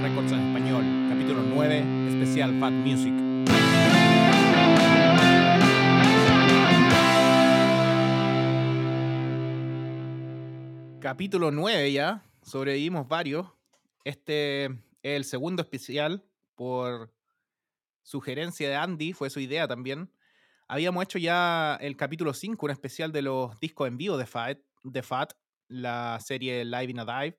Records en español, capítulo 9, especial Fat Music. Capítulo 9 ya, sobrevivimos varios. Este es el segundo especial por sugerencia de Andy, fue su idea también. Habíamos hecho ya el capítulo 5, un especial de los discos en vivo de Fat, de Fat la serie Live in a Dive.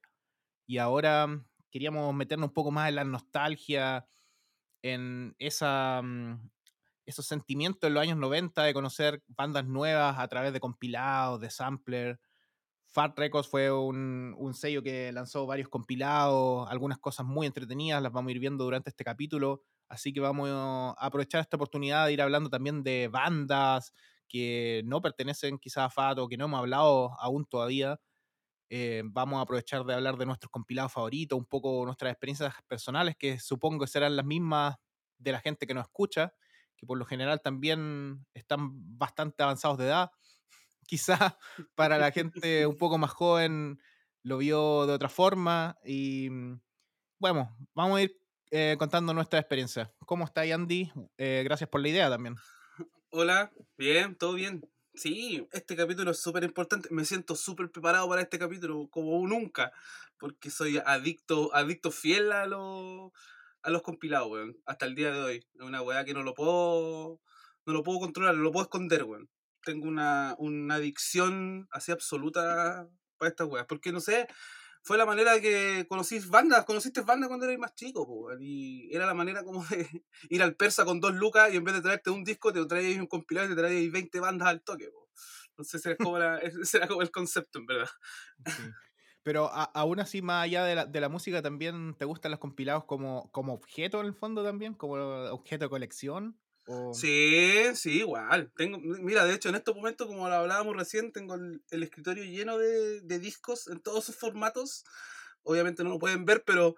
Y ahora queríamos meternos un poco más en la nostalgia, en esa, mm, esos sentimientos en los años 90 de conocer bandas nuevas a través de compilados, de sampler. Fat Records fue un, sello que lanzó varios compilados, algunas cosas muy entretenidas, las vamos a ir viendo durante este capítulo. Así que vamos a aprovechar esta oportunidad de ir hablando también de bandas que no pertenecen quizás a Fat o que no hemos hablado aún todavía. Eh, vamos a aprovechar de hablar de nuestros compilados favoritos, un poco nuestras experiencias personales, que supongo serán las mismas de la gente que nos escucha, que por lo general también están bastante avanzados de edad. Quizás para la gente un poco más joven lo vio de otra forma. Y mm, bueno, vamos a ir eh, contando nuestra experiencia. ¿Cómo está Andy? Eh, gracias por la idea también. Hola, bien, todo bien. Sí, este capítulo es súper importante. Me siento súper preparado para este capítulo, como nunca, porque soy adicto, adicto fiel a los, a los compilados, weón. Hasta el día de hoy. Es una weá que no lo puedo, no lo puedo controlar, no lo puedo esconder, weón. Tengo una, una adicción así absoluta para estas weas, porque no sé, fue la manera que conocís bandas, conociste bandas cuando eras más chico, po, y era la manera como de ir al persa con dos lucas y en vez de traerte un disco te traías un compilado y te traías 20 bandas al toque. Po. Entonces era como, ese era como el concepto, en verdad. Pero aún así, más allá de la, de la, música, ¿también te gustan los compilados como, como objeto en el fondo también? ¿Como objeto de colección? Sí, sí, igual. Tengo, mira, de hecho, en estos momentos, como lo hablábamos recién, tengo el, escritorio lleno de, de, discos en todos sus formatos. Obviamente no lo pueden ver, pero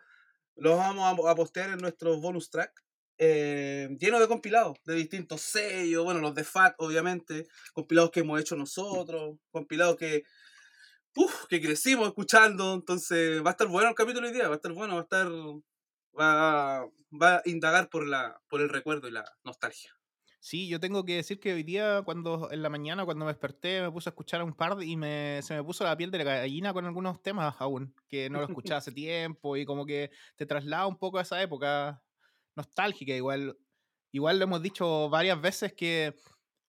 los vamos a, postear en nuestros bonus track. Eh, lleno de compilados de distintos sellos, bueno, los de FAT, obviamente, compilados que hemos hecho nosotros, compilados que, uf, que crecimos escuchando. Entonces, va a estar bueno el capítulo hoy día, va a estar bueno, va a estar va, va a indagar por, la, por el recuerdo y la nostalgia. Sí, yo tengo que decir que hoy día, cuando en la mañana, cuando me desperté, me puse a escuchar un par y me, se me puso la piel de la gallina con algunos temas aún, que no lo escuchaba hace tiempo y como que te traslada un poco a esa época nostálgica. Igual, igual lo hemos dicho varias veces que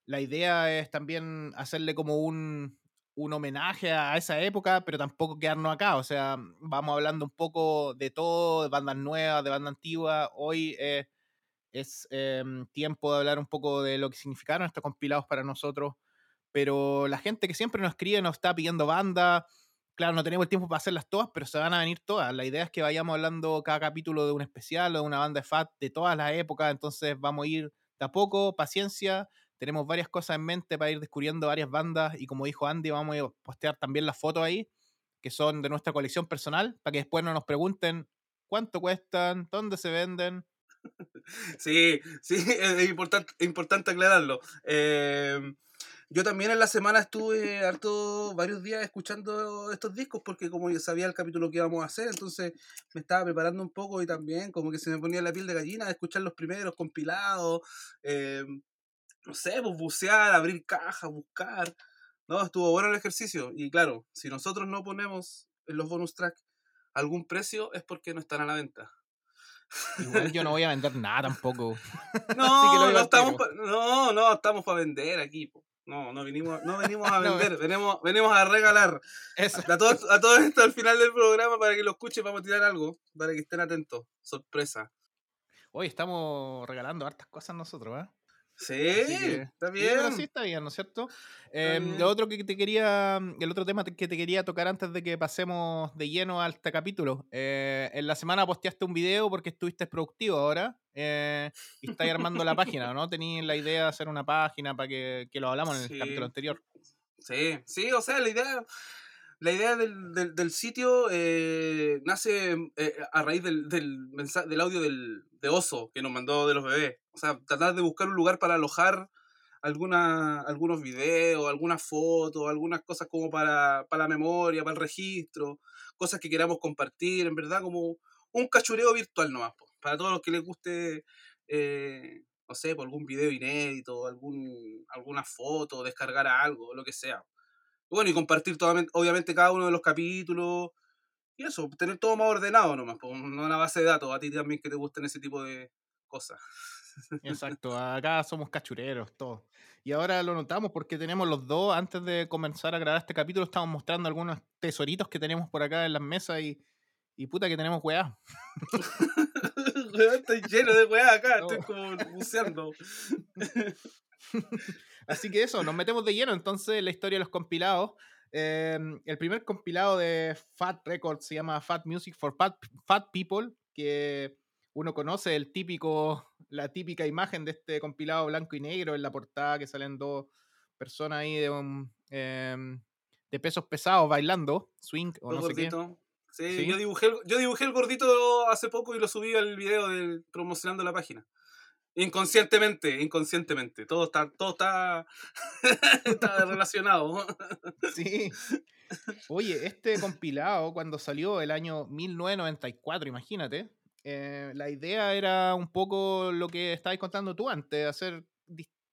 la idea es también hacerle como un, un homenaje a esa época, pero tampoco quedarnos acá. O sea, vamos hablando un poco de todo, de bandas nuevas, de bandas antiguas. Hoy eh, es em, tiempo de hablar un poco de lo que significaron estos compilados para nosotros. Pero la gente que siempre nos escribe nos está pidiendo bandas. Claro, no tenemos el tiempo para hacerlas todas, pero se van a venir todas. La idea es que vayamos hablando cada capítulo de un especial o de una banda de FAT de todas las épocas. Entonces vamos a ir de a poco, paciencia tenemos varias cosas en mente para ir descubriendo varias bandas y como dijo Andy, vamos a postear también las fotos ahí, que son de nuestra colección personal, para que después no nos pregunten cuánto cuestan, dónde se venden. Sí, sí, es importante, importante aclararlo. Em, yo también en la semana estuve harto varios días escuchando estos discos porque como yo sabía el capítulo que íbamos a hacer, entonces me estaba preparando un poco y también como que se me ponía la piel de gallina de escuchar los primeros compilados, eh, no sé, pues bucear, abrir cajas, buscar. No, estuvo bueno el ejercicio. Y claro, si nosotros no ponemos en los bonus track algún precio es porque no están a la venta. Igual yo no voy a vender nada tampoco. No, no, estamos no, no, estamos para vender aquí. No, no venimos, no venimos a vender, venimos, venimos a regalar. A todo, a todo esto al final del programa para que lo escuchen, vamos a tirar algo, para que estén atentos. Sorpresa. Hoy estamos regalando hartas cosas nosotros, ¿eh? Sí, está bien. Sí, está bien, ¿no es cierto? Eh, lo otro que te quería, el otro tema que te quería tocar antes de que pasemos de lleno a este capítulo. Eh, en la semana posteaste un video porque estuviste productivo ahora eh, y estáis armando la página, ¿no? Tenías la idea de hacer una página para que, que lo hablamos en el capítulo anterior. Sí, sí, o sea, la idea la idea del, del, sitio eh, nace eh, a raíz del, del, del audio del, de Oso que nos mandó de los bebés. O sea, tratar de buscar un lugar para alojar alguna, algunos videos, algunas fotos, algunas cosas como para, para la memoria, para el registro, cosas que queramos compartir, en verdad, como un cachureo virtual nomás, po, para todos los que les guste, eh, no sé, por algún video inédito, algún, alguna foto, descargar algo, lo que sea. Bueno, y compartir totalmente, obviamente cada uno de los capítulos. Y eso, tener todo más ordenado nomás, no una base de datos, a ti también que te gusten ese tipo de cosas. Exacto, acá somos cachureros, todos. Y ahora lo notamos porque tenemos los dos, antes de comenzar a grabar este capítulo, estamos mostrando algunos tesoritos que tenemos por acá en las mesas y, y puta que tenemos weá. estoy lleno de weá acá, estoy como buceando. Así que eso, nos metemos de lleno entonces en la historia de los compilados. Eh, el primer compilado de Fat Records se llama Fat Music for Fat, Fat People, que uno conoce el típico, la típica imagen de este compilado blanco y negro en la portada que salen dos personas ahí de un, em, de pesos pesados bailando, swing o no sé qué. Sí, ¿Sí? Yo, dibujé el, yo dibujé el gordito hace poco y lo subí al video de, promocionando la página. Inconscientemente, inconscientemente. Todo está, todo está, relacionado. Sí. Oye, este compilado, cuando salió el año 1994, imagínate, eh, la idea era un poco lo que estabas contando tú antes, hacer,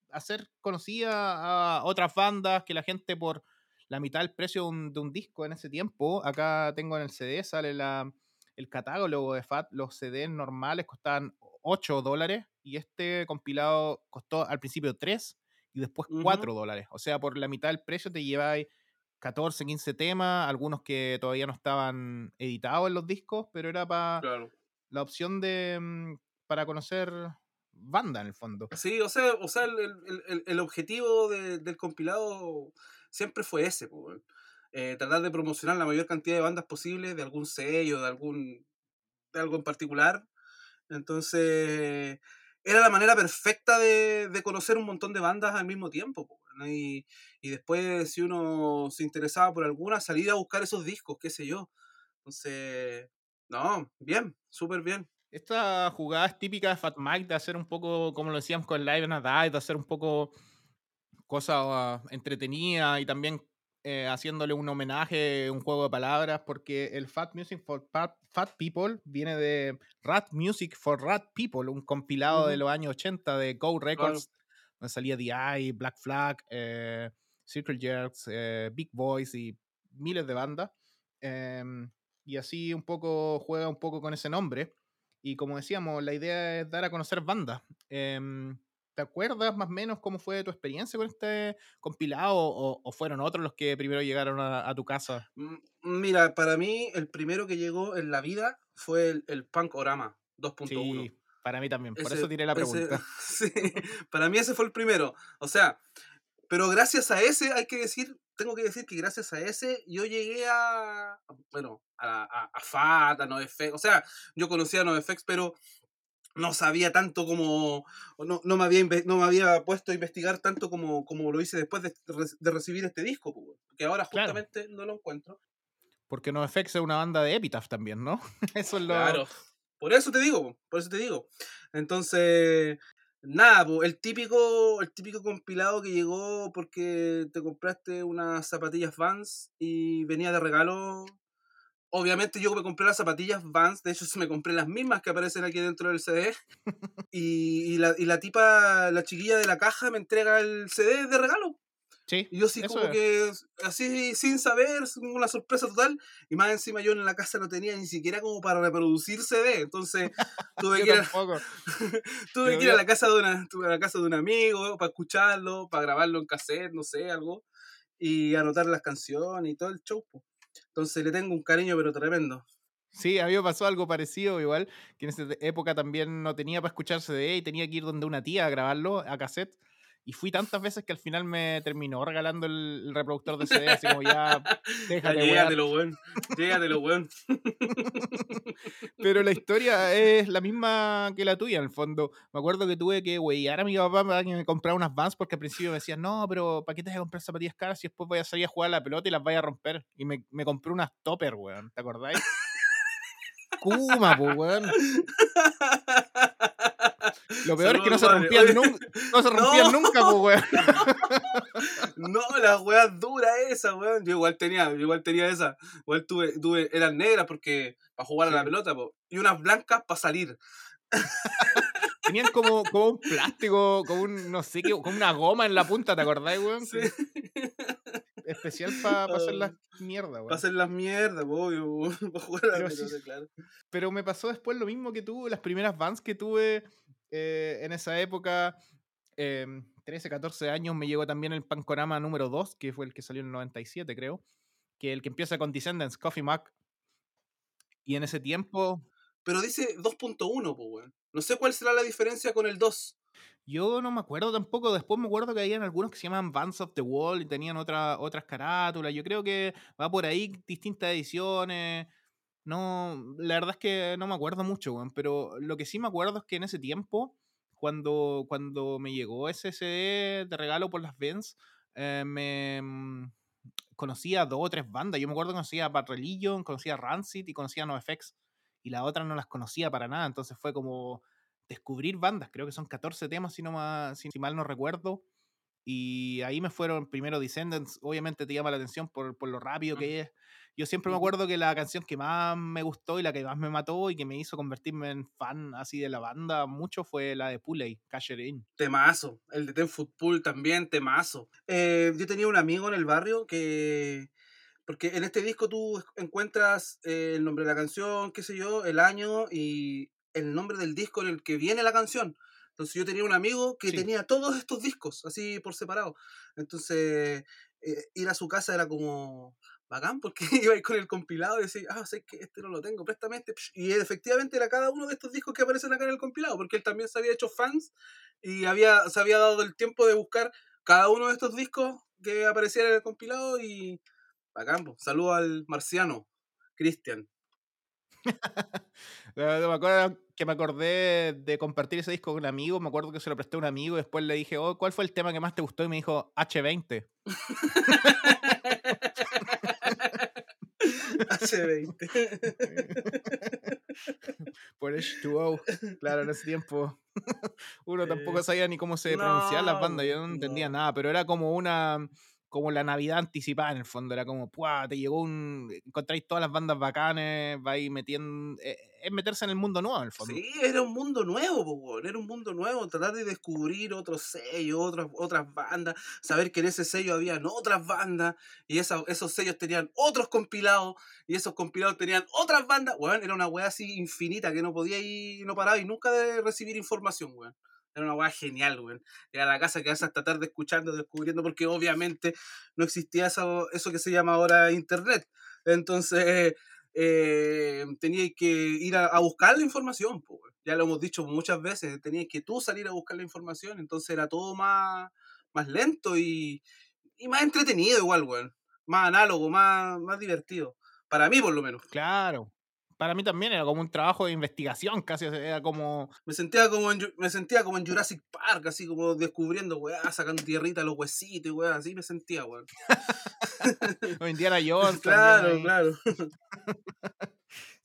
hacer conocida a otras bandas que la gente por la mitad del precio de un, de un disco en ese tiempo. Acá tengo en el CD, sale la, el catálogo de FAT, los CDs normales costaban 8 dólares y este compilado costó al principio 3 y después 4 uh -huh. dólares. O sea, por la mitad del precio te lleváis 14, 15 temas, algunos que todavía no estaban editados en los discos, pero era para claro. la opción de mm, para conocer banda en el fondo. Sí, o sea, o sea el, el, el objetivo de, del compilado siempre fue ese, pues, eh, tratar de promocionar la mayor cantidad de bandas posible, de algún sello, de algún de algo en particular. Entonces, era la manera perfecta de, de conocer un montón de bandas al mismo tiempo. ¿no? Y, y, después, si uno se interesaba por alguna, salir a buscar esos discos, qué sé yo. Entonces, no, bien, súper bien. Esta jugada es típica de Fat Mike de hacer un poco, como lo decíamos con Live and a Die, de hacer un poco cosas uh, entretenidas y también eh, haciéndole un homenaje, un juego de palabras, porque el Fat Music for Fat, Fat People viene de Rat Music for Rat People, un compilado uh -huh. de los años 80 de Go Records, claro. donde salía The Eye, Black Flag, eh, Circle Jerks, eh, Big Boys y miles de bandas. Em, y así un poco juega un poco con ese nombre. Y como decíamos, la idea es dar a conocer bandas. ¿Te acuerdas más o menos cómo fue tu experiencia con este compilado o, o fueron otros los que primero llegaron a, a, tu casa? Mira, para mí el primero que llegó en la vida fue el, el Punkorama 2.1. Sí, para mí también, por ese, eso tiré la pregunta. Ese, sí, para mí ese fue el primero. O sea, pero gracias a ese, hay que decir, tengo que decir que gracias a ese yo llegué a, bueno, a, a, a FAT, a NoFX, o sea, yo conocía a NoFX, pero no sabía tanto como, no, no, me había, no me había puesto a investigar tanto como, como lo hice después de, de recibir este disco, que ahora justamente claro. no lo encuentro. Porque NoFX es una banda de Epitaph también, ¿no? Eso es lo... Claro, por eso te digo, por eso te digo. Entonces, nada, el típico, el típico compilado que llegó porque te compraste unas zapatillas Vans y venía de regalo Obviamente yo me compré las zapatillas Vans, de hecho me compré las mismas que aparecen aquí dentro del CD. y, y, la, y la tipa, la chiquilla de la caja me entrega el CD de regalo. Sí, y yo así como es. que, así sin saber, una sorpresa total. Y más encima yo en la casa no tenía ni siquiera como para reproducir CD. Entonces tuve, que ir, a, tuve que ir a la casa de una, a la casa de un amigo para escucharlo, para grabarlo en cassette, no sé, algo. Y anotar las canciones y todo el show. Pues. Entonces le tengo un cariño, pero tremendo. Sí, a mí me pasó algo parecido, igual, que en esa época también no tenía para escuchar CD y tenía que ir donde una tía a grabarlo a cassette. Y fui tantas veces que al final me terminó regalando el, el reproductor de CD, así como ya, déjate, Llégatelo, weón. Llégatelo, weón. Pero la historia es la misma que la tuya, en el fondo. Me acuerdo que tuve que weyar a mi papá para que me comprara unas Vans, porque al principio me decían, no, pero ¿para qué te vas a comprar zapatillas caras si después voy a salir a jugar a la pelota y las vaya a romper? Y me, me compré unas topper, weón, ¿te acordáis? Kuma, pues, weón. Lo peor es que no se rompían, Oye, nun- no se rompían No. nunca, pues, weón. No, la weá dura esa, weón. Yo igual tenía, yo igual tenía esa. Igual tuve, tuve, eran negras porque para jugar a la pelota, po, y unas blancas para salir. Tenían como, como un plástico, como un, no sé qué, como una goma en la punta, ¿te acordás, weón? Sí. Especial para hacer Ah. las mierdas, weón. Para hacer las mierdas, obvio, para jugar a la sí, pelota, claro. Pero me pasó después lo mismo que tú, las primeras bands que tuve eh, en esa época, em, 13, 14 años, me llegó también el Pancorama número 2, que fue el que salió en el 97, creo, que el que empieza con Descendants, Coffee Mac. Y en ese tiempo, Pero dice 2.1, po, weón. No sé cuál será la diferencia con el 2. yo no me acuerdo tampoco, después me acuerdo que habían algunos que se llaman Bands of the Wall y tenían otra, otras carátulas, yo creo que va por ahí distintas ediciones. No, la verdad es que no me acuerdo mucho, weón, pero lo que sí me acuerdo es que en ese tiempo, cuando, cuando me llegó ese CD de regalo por las Vents, eh, me mm, conocía a dos o tres bandas. Yo me acuerdo que conocía Bad Religion, conocía Rancid y conocía NoFX. Y las otras no las conocía para nada. Entonces fue como descubrir bandas. Creo que son 14 temas, si, no si, si mal no recuerdo. Y ahí me fueron primero Descendants. Obviamente te llama la atención por, por lo rápido que es. Yo siempre me acuerdo que la canción que más me gustó y la que más me mató y que me hizo convertirme en fan así de la banda mucho fue la de Pulley, Casher In. Temazo. El de Ten Football también, temazo. Eh, yo tenía un amigo en el barrio que. Porque en este disco tú encuentras eh, el nombre de la canción, qué sé yo, el año y el nombre del disco en el que viene la canción. Entonces yo tenía un amigo que Sí. tenía todos estos discos, así por separado. Entonces eh, ir a su casa era como bacán porque iba a ir con el compilado y decía, ah, sé que este no lo tengo, préstame este. Y efectivamente era cada uno de estos discos que aparecen acá en el compilado, porque él también se había hecho fans y había, se había dado el tiempo de buscar cada uno de estos discos que aparecieran en el compilado y bacán, po. saludo al marciano, Cristian. Me acuerdo que me acordé de compartir ese disco con un amigo. Me acuerdo que se lo presté a un amigo y después le dije, oh, ¿cuál fue el tema que más te gustó? Y me dijo, H20. H20. Por H2O. Claro, en ese tiempo uno tampoco Eh, sabía ni cómo se pronunciaban las bandas, yo no entendía no. nada, pero era como una como la Navidad anticipada en el fondo, era como, ¡puah! Te llegó un. Encontráis todas las bandas bacanes, vais metiendo. eh, es meterse en el mundo nuevo en el fondo. Sí, era un mundo nuevo, po, era un mundo nuevo, tratar de descubrir otros sellos, otras, otras bandas, saber que en ese sello habían otras bandas, y esa- esos sellos tenían otros compilados, y esos compilados tenían otras bandas, weón, era una weá así infinita que no podía ir, no paraba y nunca de recibir información, weón. Era una weá genial, weón. Era la casa que vas hasta tarde escuchando, descubriendo, porque obviamente no existía eso, eso que se llama ahora internet. Entonces, eh, tenías que ir a, buscar la información, po, ya lo hemos dicho muchas veces, tenías que tú salir a buscar la información, entonces era todo más, más lento y, y más entretenido igual, weón. Más análogo, más, más divertido. Para mí, por lo menos. Claro. Para mí también era como un trabajo de investigación, casi era como. Me sentía como en, me sentía como en Jurassic Park, así como descubriendo, weá, sacando tierrita a los huesitos, weá, así me sentía, weón. como Indiana Jones. claro, claro.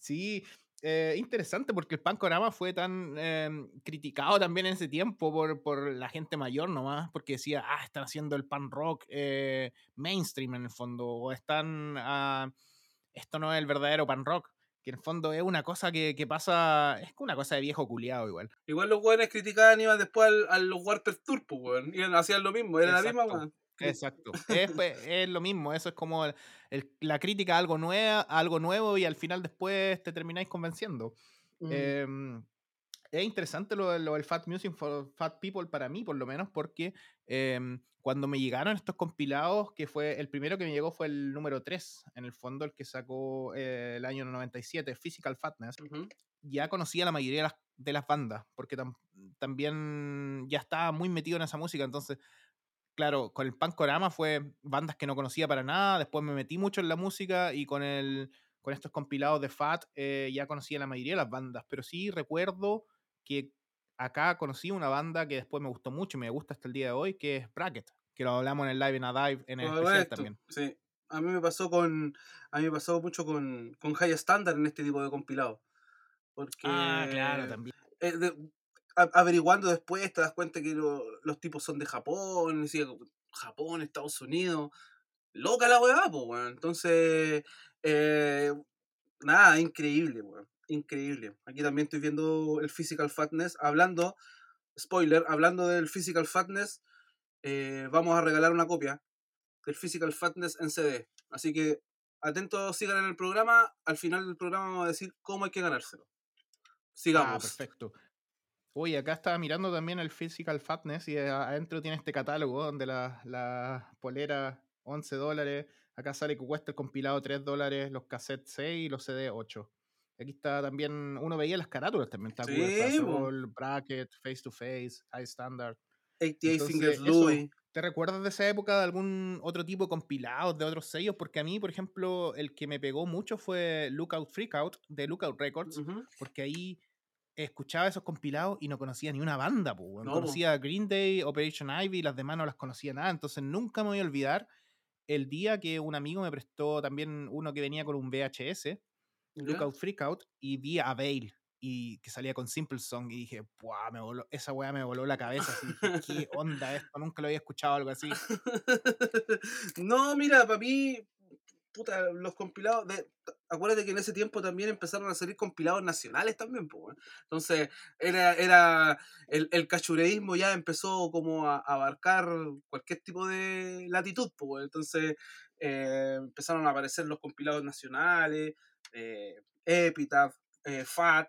Sí, eh, interesante porque el Pancorama fue tan eh, criticado también en ese tiempo por, por la gente mayor nomás, porque decía, ah, están haciendo el pan rock eh, mainstream en el fondo, o están, ah, esto no es el verdadero pan rock, que en el fondo es una cosa que, que pasa, es una cosa de viejo culiado igual. Igual los weones criticaban, iban después al, a los Warper Tour, pues, weón. Iban, hacían lo mismo, era la misma, weón. Exacto. Es, pues, es lo mismo, eso es como el- el- la crítica a algo, nueva, a algo nuevo y al final después te termináis convenciendo. Mm. Em, es interesante lo, lo del Fat Music for Fat People para mí, por lo menos, porque em, cuando me llegaron estos compilados, que fue el primero que me llegó fue el número 3, en el fondo, el que sacó eh, el año 97, Physical Fatness, Ujú. ya conocía la mayoría de las, de las bandas, porque tam- también ya estaba muy metido en esa música, entonces, claro, con el Pancorama fue bandas que no conocía para nada, después me metí mucho en la música y con el con estos compilados de Fat eh, ya conocía la mayoría de las bandas, pero sí recuerdo que acá conocí una banda que después me gustó mucho y me gusta hasta el día de hoy, que es Bracket, que lo hablamos en el Live in a Dive en el especial Correcto, también. Sí. A mí me pasó con. A mí me pasó mucho con, con High Standard en este tipo de compilado. Porque. Ah, claro, también. eh, de- averiguando después te das cuenta que los tipos son de Japón, decía, Japón, Estados Unidos. Loca la weá, pues, weón. Entonces, eh, nada, increíble, weón. Increíble. Aquí también estoy viendo el Physical Fatness. Hablando, spoiler, hablando del Physical Fatness, eh, vamos a regalar una copia del Physical Fatness en CD. Así que atentos, sigan en el programa. Al final del programa vamos a decir cómo hay que ganárselo. Ah, Sigamos. Ah, perfecto. Uy, acá estaba mirando también el Physical Fatness y adentro tiene este catálogo donde la, la polera 11 dólares, acá sale que cuesta el compilado 3 dólares, los cassettes 6 y los CD 8. Aquí está también, uno veía las carátulas también, está sí, Bracket, Face to Face, High Standard. 88 Fingers Louis. ¿Te recuerdas de esa época de algún otro tipo de compilados de otros sellos? Porque a mí, por ejemplo, el que me pegó mucho fue Lookout Freakout de Lookout Records, porque ahí escuchaba esos compilados y no conocía ni una banda, pues. No, conocía Green Day, Operation Ivy, las demás no las conocía nada, entonces nunca me voy a olvidar el día que un amigo me prestó también uno que venía con un VHS, Lookout Freakout, y vi a Bale y que salía con Simple Song y dije, ¡buah! Me voló, esa weá me voló la cabeza. Así, ¿Qué onda esto? Nunca lo había escuchado algo así. no, mira, para mí, puta, los compilados, de, acuérdate que en ese tiempo también empezaron a salir compilados nacionales también, pues, entonces era, era el, el, cachureísmo ya empezó como a, abarcar cualquier tipo de latitud, pues, entonces eh, empezaron a aparecer los compilados nacionales, eh, Epitaph, eh, FAT,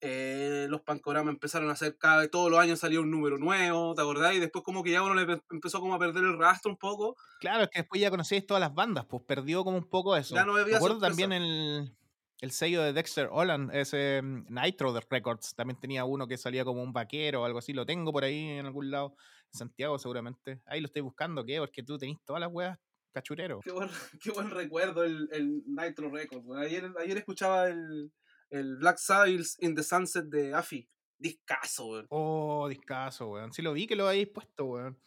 eh, los pancoramas empezaron a hacer cada vez, todos los años salía un número nuevo, ¿te acordás? Y después como que ya uno le empezó como a perder el rastro un poco. Claro, es que después ya conocíais todas las bandas, pues perdió como un poco eso. Ya no Me acuerdo también el, el sello de Dexter Holland, ese mm, Nitro de Records, también tenía uno que salía como un vaquero o algo así, lo tengo por ahí en algún lado, en Santiago seguramente. Ahí lo estoy buscando, ¿qué? Porque tú tenés todas las weas cachurero. Qué buen, qué buen recuerdo el, el Nitro Records. Ayer, ayer escuchaba el el Black Sails in the Sunset de Afi. Discaso, weón. Oh, discaso, weón. Sí lo vi que lo habéis puesto, weón.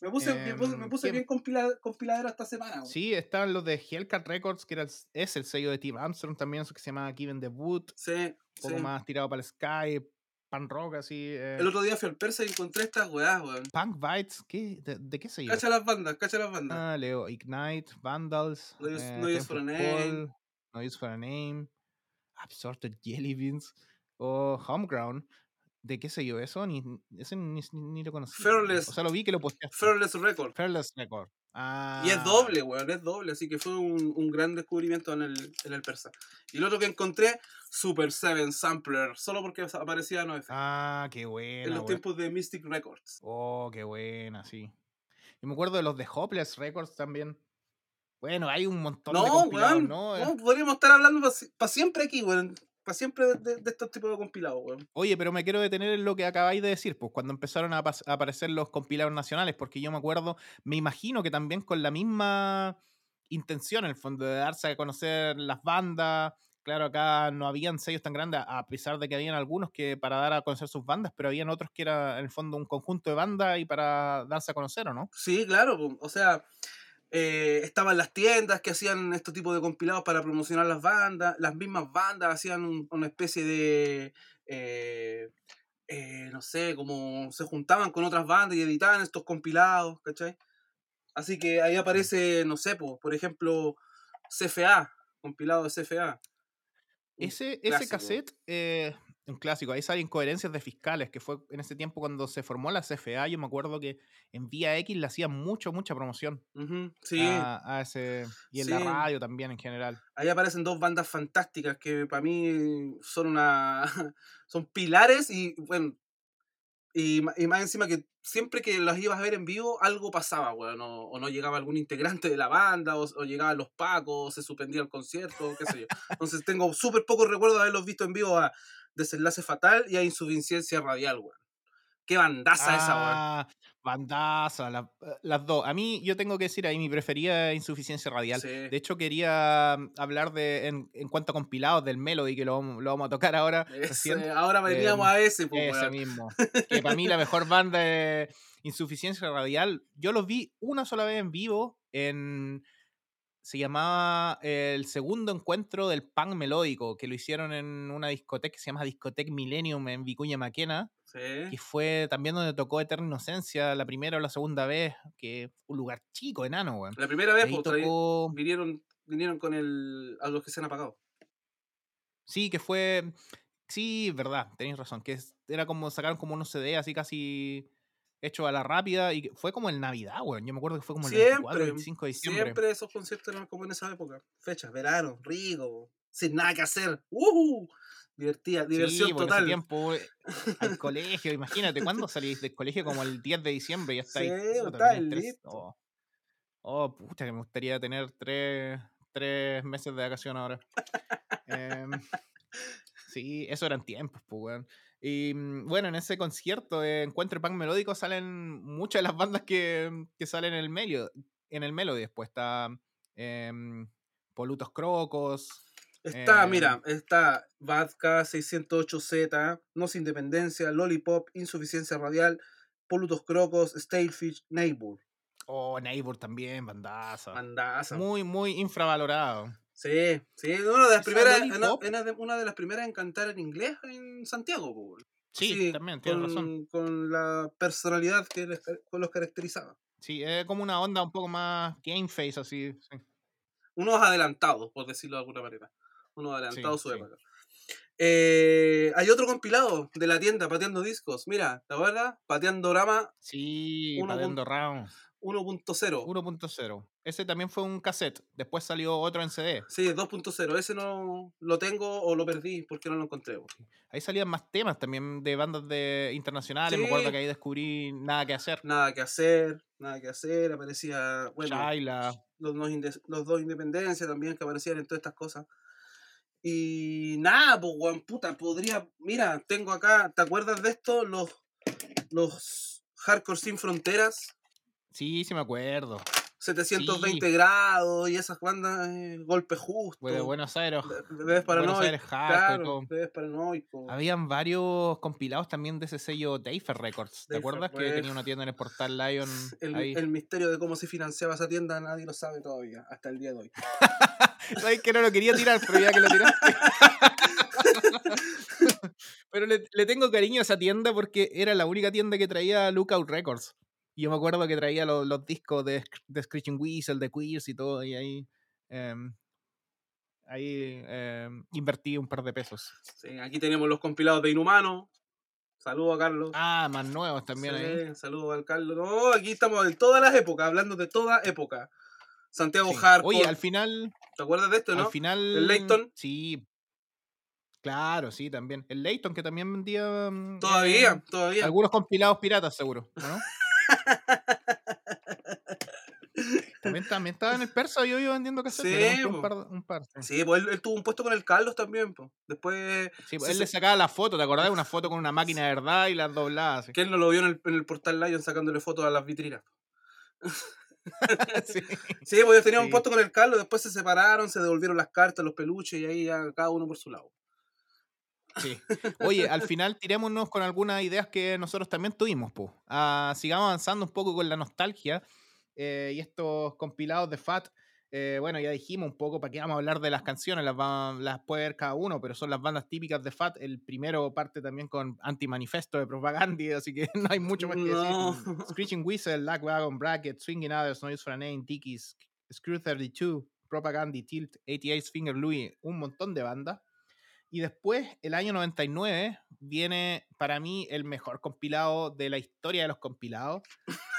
Me puse, me puse, em, bien compiladero esta semana. Weón. Sí, están los de Hellcat Records, que era es el sello de Tim Armstrong también, eso que se llama Given the Boot. Sí. Un poco más tirado para el Sky, pan rock así. Eh. El otro día fui al Persa y encontré estas weas, weón. Punk Bites, ¿qué? ¿De, qué sello? Cacha las bandas, cacha las bandas. Ah, leo Ignite, Vandals. No use, eh, for a Name. no use for a Name. Absorted Jelly Beans o Homeground. ¿De qué sé yo eso? Ni, ese ni, ni, lo conocí. Fearless. O sea, lo vi que lo posteaste. Fearless Record. Fearless Record. Ah. Y es doble, weón, es doble. Así que fue un, un, gran descubrimiento en el, en el persa. Y lo otro que encontré, Super 7 Sampler. Solo porque aparecía no Ah, qué buena. En los tiempos de Mystic Records. Oh, qué buena, sí. Y me acuerdo de los de Hopeless Records también. Bueno, hay un montón de compilados, ¿no? No, podríamos estar hablando para siempre aquí, weón. Para siempre de, estos tipos de compilados, weón. Oye, pero me quiero detener en lo que acabáis de decir, pues cuando empezaron a, aparecer los compilados nacionales, porque yo me acuerdo, me imagino que también con la misma intención, en el fondo, de darse a conocer las bandas. Claro, acá no habían sellos tan grandes, a pesar de que habían algunos que para dar a conocer sus bandas, pero habían otros que era en el fondo un conjunto de bandas y para darse a conocer, ¿o no? Sí, claro, o sea, eh, estaban las tiendas que hacían este tipo de compilados para promocionar las bandas, las mismas bandas hacían una especie de, eh, eh, no sé, como se juntaban con otras bandas y editaban estos compilados, ¿cachai? Así que ahí aparece, no sé, por ejemplo, CFA, compilado de CFA. Ese, ese cassette, un clásico. Ahí salen incoherencias de fiscales, que fue en ese tiempo cuando se formó la CFA. Yo me acuerdo que en Vía X le hacían mucho, mucha promoción. sí. A, ese, y en la radio también en general. Ahí aparecen dos bandas fantásticas que para mí son una. son pilares y bueno. Y, más encima que siempre que las ibas a ver en vivo, algo pasaba, bueno, o, no llegaba algún integrante de la banda, o, o llegaban los pacos, o se suspendía el concierto, qué sé yo. Entonces tengo súper pocos recuerdos de haberlos visto en vivo a Desenlace Fatal y a Insuficiencia Radial, weón. Qué bandaza esa, weón. Ah, bandaza, eh, las dos. A mí, yo tengo que decir ahí, mi preferida es Insuficiencia Radial. De hecho, quería mm, hablar de, en, en, cuanto a compilados del Melody, que lo, lo vamos a tocar ahora. ahora veníamos a ese, pues, Ese mismo. que para mí la mejor banda es Insuficiencia Radial. Yo los vi una sola vez en vivo en se llamaba el segundo encuentro del punk melódico, que lo hicieron en una discoteca que se llama Discoteca Millennium en Vicuña Maquena, que Sí. fue también donde tocó Eterna Inocencia la primera o la segunda vez, que un lugar chico, enano, weón. La primera vez pues, tocó, vinieron, vinieron con el, a los que se han apagado. sí, que fue, sí, verdad, tenéis razón, que era como sacaron como unos CD así casi hecho a la rápida, y fue como en Navidad, weón. Yo me acuerdo que fue como el 24, Siempre, 25 de diciembre. siempre esos conciertos eran como en esa época. Fechas, verano, rico, sin nada que hacer. ¡Uh! Divertida, diversión sí, por ese total. tiempo eh, al colegio, imagínate, ¿cuándo salís del colegio? Como el 10 de diciembre, ya estáis. Sí, estáis tenéis tres- listo. Oh, oh, pucha, que me gustaría tener tres, tres meses de vacación ahora. Em, sí, eso eran tiempos, pues, weón. Y mm, bueno, en ese concierto de Encuentro Punk Melódico salen muchas de las bandas que, que salen en el Melody. En el Melody después está em, Polutos Crocos. Está, em, mira, está Vodka 608Z, Nos Independencia, Lollipop, Insuficiencia Radial, Polutos Crocos, Stalefish, Neighbor. Oh, Neighbor también, bandaza. Bandaza. Muy, muy infravalorado. Sí, sí, una de las primeras, una, de, las primeras en cantar en inglés en Santiago, po. Sí, también, tienes con, razón. Con la personalidad que les, con los caracterizaba. Sí, es como una onda un poco más game face, así. sí. Unos adelantados, por decirlo de alguna manera. Unos adelantados Sí, su época. Eh, hay otro compilado de la tienda Pateando Discos. Mira, ¿te acuerdas? Pateando Rama Sí, Uno Pateando Round 1.0. 1.0. Ese también fue un cassette. Después salió otro en CD. Sí, 2.0. Ese no lo tengo o lo perdí porque no lo encontré. Ahí salían más temas también de bandas de internacionales. Me acuerdo que ahí descubrí Nada que hacer. Nada que hacer, nada que hacer. Aparecía, bueno, los, los dos Independencia también que aparecían en todas estas cosas. Y nada, pues, weón, puta, podría. Mira, tengo acá, ¿te acuerdas de esto? Los, los Hardcore Sin Fronteras, Sí, sí me acuerdo. 720 grados y esas bandas, eh, Golpe Justo, de Buenos Aires. Be- Bebés Buenos Paranoicos. Claro, Paranoicos. Habían varios compilados también de ese sello Deifer Records. ¿Te Deifer acuerdas que tenía una tienda en el portal Lion El, ahí? el misterio de cómo se financiaba esa tienda nadie lo sabe todavía, hasta el día de hoy. Sabes que no lo quería tirar, pero ya que lo tiraste. pero le, le tengo cariño a esa tienda porque era la única tienda que traía Lookout Records. Y yo me acuerdo que traía los, los discos de, de Screeching Weasel, de Queers y todo, y ahí. em, ahí em, invertí un par de pesos. Sí, aquí tenemos los compilados de Inhumano. Saludos a Carlos. Ah, más nuevos también ahí. Sí, Saludos al Carlos. No, aquí estamos de todas las épocas, hablando de toda época. Santiago Sí. Hardcore. Oye, al final. ¿Te acuerdas de esto, no? Al final. Layton? Sí. Claro, sí, también. El Layton, que también vendía. mm, Todavía, eh, todavía. Algunos compilados piratas, seguro, ¿o ¿no? También, también estaba en el persa, yo iba vendiendo cassettes. Sí, un par, un par, sí. Sí, pues él, él tuvo un puesto con el Carlos también. Después, Sí, pues él le sacaba la foto, ¿te acordás? Una foto con una máquina de verdad y las doblaba. así. que él no lo vio en el, en el portal Lion sacándole fotos a las vitrinas. Sí. Sí, pues ellos tenían un puesto con el Carlos, después se separaron, se devolvieron las cartas, los peluches y ahí ya cada uno por su lado. Sí. Oye, al final tirémonos con algunas ideas que nosotros también tuvimos. Ah, sigamos avanzando un poco con la nostalgia eh, y estos compilados de FAT. eh, bueno, ya dijimos un poco para qué vamos a hablar de las canciones, las, va- las puede ver cada uno, pero son las bandas típicas de FAT. El primero parte también con Anti-Manifesto de Propaganda, así que no hay mucho más que No. decir. Screeching Whistle, Lagwagon Bracket, Swinging Others, No Use for a Name, Dickies, Screw 32, Propaganda, Tilt, 88 Finger Louis, un montón de bandas. Y después, el año 99, viene para mí el mejor compilado de la historia de los compilados.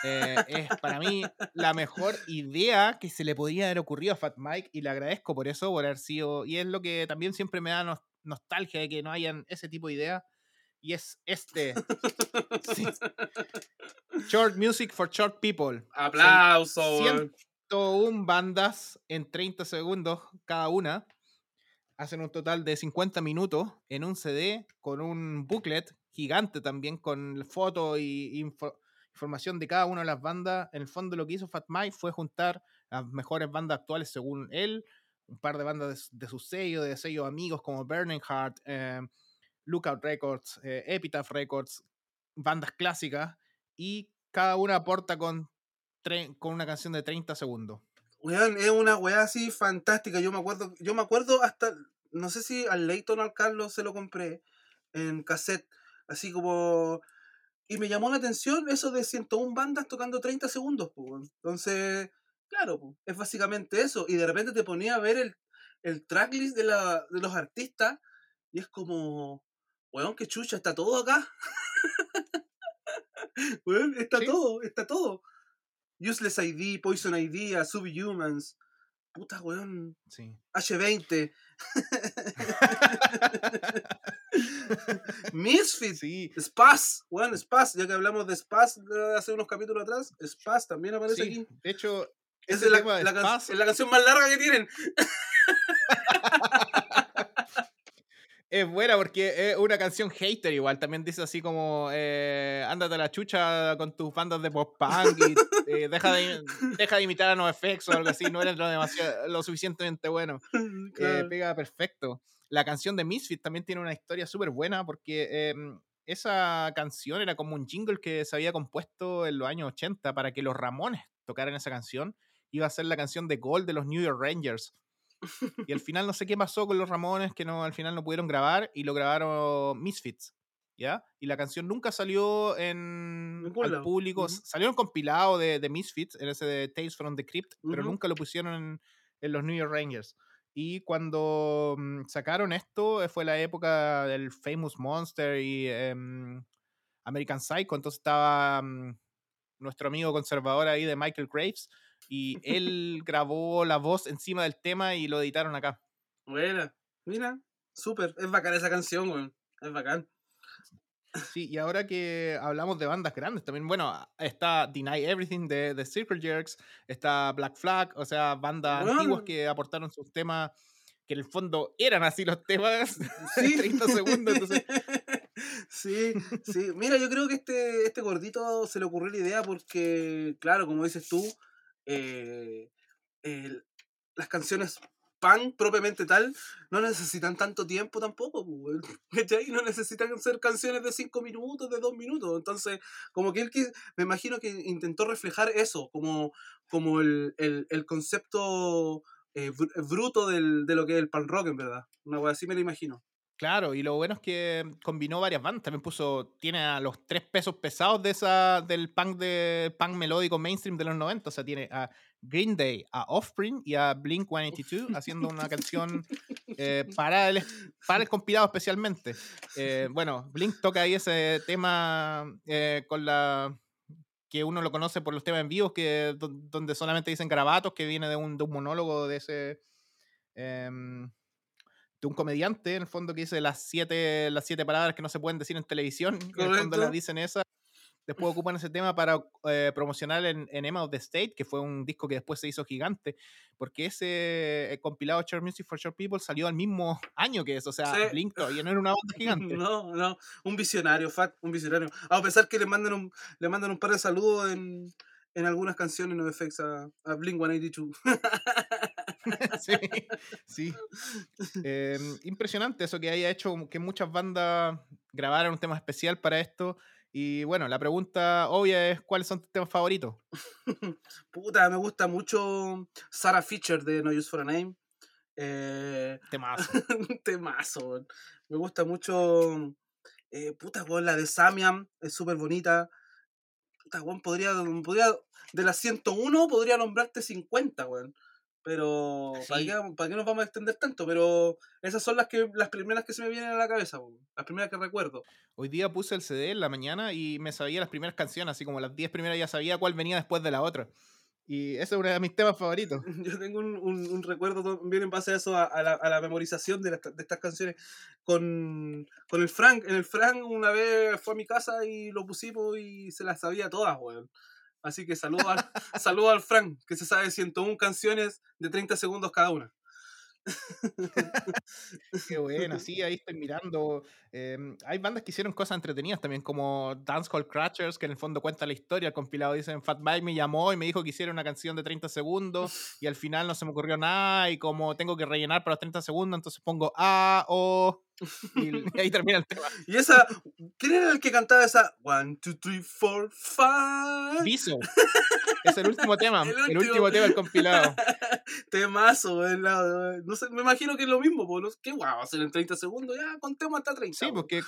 Eh, es para mí la mejor idea que se le podría haber ocurrido a Fat Mike y le agradezco por eso, por haber sido. Y es lo que también siempre me da nos- nostalgia de que no hayan ese tipo de ideas. Y es este. Sí. Short Music for Short People. Aplauso, weón. 101 bandas en 30 segundos cada una. Hacen un total de 50 minutos en un CD con un booklet gigante también con fotos y info- información de cada una de las bandas. En el fondo lo que hizo Fat Mike fue juntar las mejores bandas actuales según él, un par de bandas de, de su sello, de sellos amigos como Burning Heart, eh, Lookout Records, eh, Epitaph Records, bandas clásicas y cada una aporta con, con una canción de 30 segundos. Weón, es una weá así fantástica. Yo me acuerdo, yo me acuerdo hasta, no sé si al Leighton o al Carlos se lo compré en cassette, así como... Y me llamó la atención eso de 101 bandas tocando 30 segundos, pues. Entonces, claro, pues, es básicamente eso. Y de repente te ponía a ver el, el tracklist de, la, de los artistas y es como, weón, qué chucha, está todo acá. weón, está todo, está todo. Useless ID, Poison ID, Subhumans. Puta, weón. Sí. H20. Misfit. Sí. Spaz. Weón, Spaz. Ya que hablamos de Spaz hace unos capítulos atrás, Spaz también aparece Sí, aquí. De hecho, Es la, la can- Spaz- la canción más larga que tienen. Es buena porque es una canción hater igual. También dice así como, eh, ándate a la chucha con tus bandas de pop-punk y eh, deja, de, deja de imitar a NoFX o algo así. No eres lo, demasiado, lo suficientemente bueno. Eh, Claro. pega perfecto. La canción de Misfit también tiene una historia súper buena porque em, esa canción era como un jingle que se había compuesto en los años 80 para que los Ramones tocaran esa canción. Iba a ser la canción de Gold de los New York Rangers. Y al final no sé qué pasó con los Ramones, que no, al final no pudieron grabar y lo grabaron Misfits. ¿Ya? Y la canción nunca salió en, al público. Ujú. Salió un compilado de, de Misfits, en ese de Tales from the Crypt, pero nunca lo pusieron en, en los New York Rangers. Y cuando mm, sacaron esto, eh, fue la época del Famous Monster y em, American Psycho, entonces estaba mm, nuestro amigo conservador ahí de Michael Graves, y él grabó la voz encima del tema y lo editaron acá. Buena. Mira, súper. Es bacán esa canción, weón. Es bacán. Sí, y ahora que hablamos de bandas grandes también, bueno, está Deny Everything de, de Circle Jerks, está Black Flag, o sea, bandas Bueno. antiguas que aportaron sus temas que en el fondo eran así los temas Sí. de 30 segundos, entonces sí, sí. Mira, yo creo que este, este gordito se le ocurrió la idea porque, claro, como dices tú, eh, las canciones pan propiamente tal no necesitan tanto tiempo tampoco. ¿cachai? No necesitan ser canciones de cinco minutos, de dos minutos. Entonces, como que él me imagino que intentó reflejar eso, como, como el, el, el concepto eh, br- bruto del, de lo que es el pan rock, en verdad. Una wea así me lo imagino. Claro, y lo bueno es que combinó varias bandas. También puso, tiene a los tres pesos pesados de esa, del punk de punk melódico mainstream de los 90. O sea, tiene a Green Day, a Offspring y a Blink 182 haciendo una canción eh, para, el, para el compilado especialmente. Eh, bueno, Blink toca ahí ese tema eh, con la que uno lo conoce por los temas en vivos, que, do- donde solamente dicen grabatos, que viene de un, de un monólogo de ese. De un comediante, en el fondo, que dice las siete, las siete palabras que no se pueden decir en televisión. y En el fondo Correcto. las dicen esas. Después ocupan ese tema para eh, promocionar en, en Emma of the State, que fue un disco que después se hizo gigante, porque ese eh, compilado Short Music for Short People salió al mismo año que eso. O sea, Sí. Blink todavía no era una banda gigante. No, no, un visionario, fact, un visionario. A pesar que le mandan un, le mandan un par de saludos en, en algunas canciones no effects a, a Blink 182. sí, sí. Eh, impresionante eso que haya hecho que muchas bandas grabaran un tema especial para esto. Y bueno, la pregunta obvia es: ¿cuáles son tus temas favoritos? Puta, me gusta mucho Sarah Fisher de No Use for a Name. Eh, temazo, weón. Me gusta mucho. Eh, puta, weón, la de Samiam es súper bonita. Puta, weón, podría, podría. De las 101 podría nombrarte 50, weón. Pero. ¿para, Sí. qué, para qué nos vamos a extender tanto? Pero esas son las que las primeras que se me vienen a la cabeza, weón. Las primeras que recuerdo. Hoy día puse el CD en la mañana y me sabía las primeras canciones, así como las 10 primeras ya sabía cuál venía después de la otra. Y ese es uno de mis temas favoritos. Yo tengo un, un- un recuerdo también en base a eso, a, a la, a la memorización de, las- de estas canciones con, con el Frank. En el Frank una vez fue a mi casa y lo pusimos y se las sabía todas, weón. Así que saludo al, saludo al Frank, que se sabe 101 canciones de 30 segundos cada una. Qué bueno, sí, ahí estoy mirando. em, hay bandas que hicieron cosas entretenidas también, como Dancehall Crashers, que en el fondo cuenta la historia. El compilado dicen: Fat Mike me llamó y me dijo que hiciera una canción de 30 segundos y al final no se me ocurrió nada. Y como tengo que rellenar para los 30 segundos, entonces pongo A, O. Y ahí termina el tema. Y esa, ¿quién era el que cantaba esa? One, two, three, four, five. Viso. Es el último tema. El El último. tema del compilado. Temazo, la- No sé, me imagino que es lo mismo, po, ¿qué guau? Ser en 30 segundos, ya contemos hasta 30. Sí, porque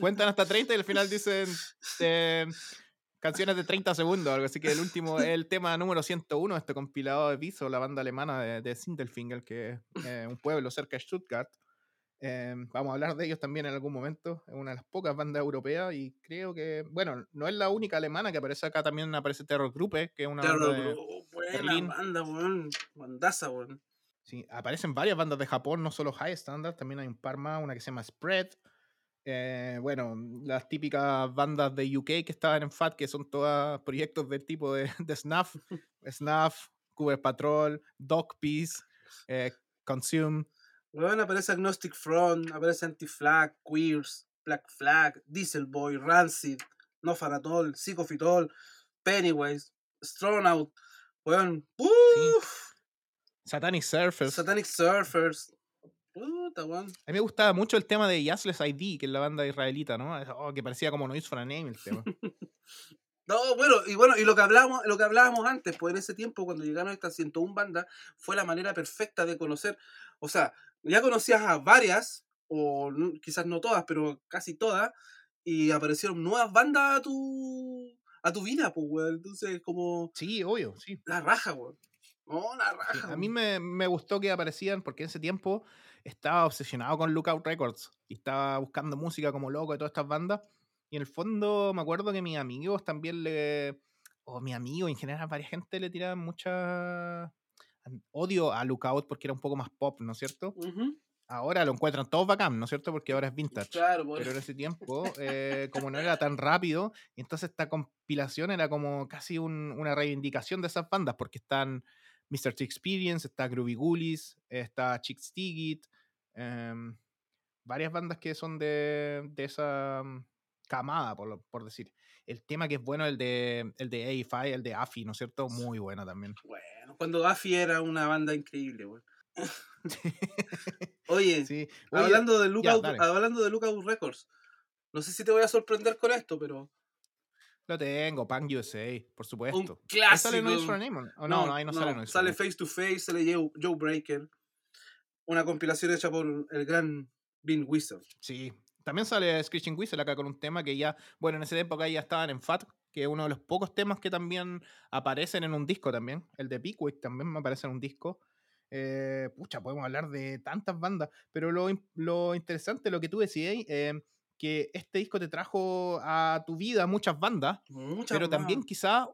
cuentan hasta 30 y al final dicen eh, canciones de 30 segundos, algo así que el último es el tema número 101 de este compilado de Viso, la banda alemana de, de Sindelfingen, que es eh, un pueblo cerca de Stuttgart. Eh, vamos a hablar de ellos también en algún momento. Es una de las pocas bandas europeas y creo que, bueno, no es la única alemana que aparece acá, también aparece Terror Gruppe, que es una Terror banda de- buena banda, weón. Bandaza, weón. Sí, aparecen varias bandas de Japón, no solo High Standard, también hay un par más, una que se llama Spread. eh, bueno, las típicas bandas de UK que estaban en FAT, que son todas proyectos del tipo de, de Snuff, Snuff, Cougar Patrol, Dog Peace, eh, Consume. Weón, aparece Agnostic Front, aparece Anti-Flag, Queers, Black Flag, Diesel Boy, Rancid, No Faratol, Psychofitol, Pennywise, Strong Out, weón, uff, Satanic Surfers. Satanic Surfers, puta, weón. A mí me gustaba mucho el tema de Yasless ID, que es la banda israelita, ¿no? Oh, que parecía como Noise for a Name el tema. No, bueno, y bueno, y lo que hablábamos, lo que hablábamos antes, pues en ese tiempo, cuando llegaron estas 101 bandas, fue la manera perfecta de conocer. O sea, ya conocías a varias, o quizás no todas, pero casi todas, y aparecieron nuevas bandas a tu, a tu vida, pues, weón. Entonces, como Sí, obvio, sí. la raja, weón. No, la Sí, raja. a mí me, me gustó que aparecían porque en ese tiempo estaba obsesionado con Lookout Records y estaba buscando música como loco de todas estas bandas. Y en el fondo me acuerdo que mis amigos también le. O mi amigo, en general, varias gente le tiraban mucha odio a Lookout porque era un poco más pop, ¿no es cierto? Ahora lo encuentran todos bacán, ¿no es cierto? Porque ahora es vintage. Claro, Pero en ese tiempo, eh, como no era tan rápido, entonces esta compilación era como casi un- una reivindicación de esas bandas, porque están Mr. T Experience, está Groovy Ghoulies, está Chick Stigit, em, varias bandas que son de, de esa mm, camada, por, por decir. El tema que es bueno, el de, el de AFI, el de AFI, ¿no es cierto? Muy bueno también. Bueno, cuando Gaffy era una banda increíble, weón. Oye, Sí. Oye, hablando de Lookout, dale. hablando de Lookout Records, no sé si te voy a sorprender con esto, pero lo tengo, Punk USA, por supuesto. un ¿Ahí sale clásico. Noise for a Name? ¿O no, no, ahí no, sale Noise Sale. Face to Face, sale Joe, Joe Breaker. Una compilación hecha por el gran Bean Whistle. Sí. También sale Screeching Whistle acá con un tema que ya, bueno, en esa época ya estaban en FAT, que es uno de los pocos temas que también aparecen en un disco también. El de Pickwick también me aparece en un disco. Eh, pucha, podemos hablar de tantas bandas, pero lo, lo interesante, lo que tú decías, eh, que este disco te trajo a tu vida muchas bandas, Muchas pero también más. quizá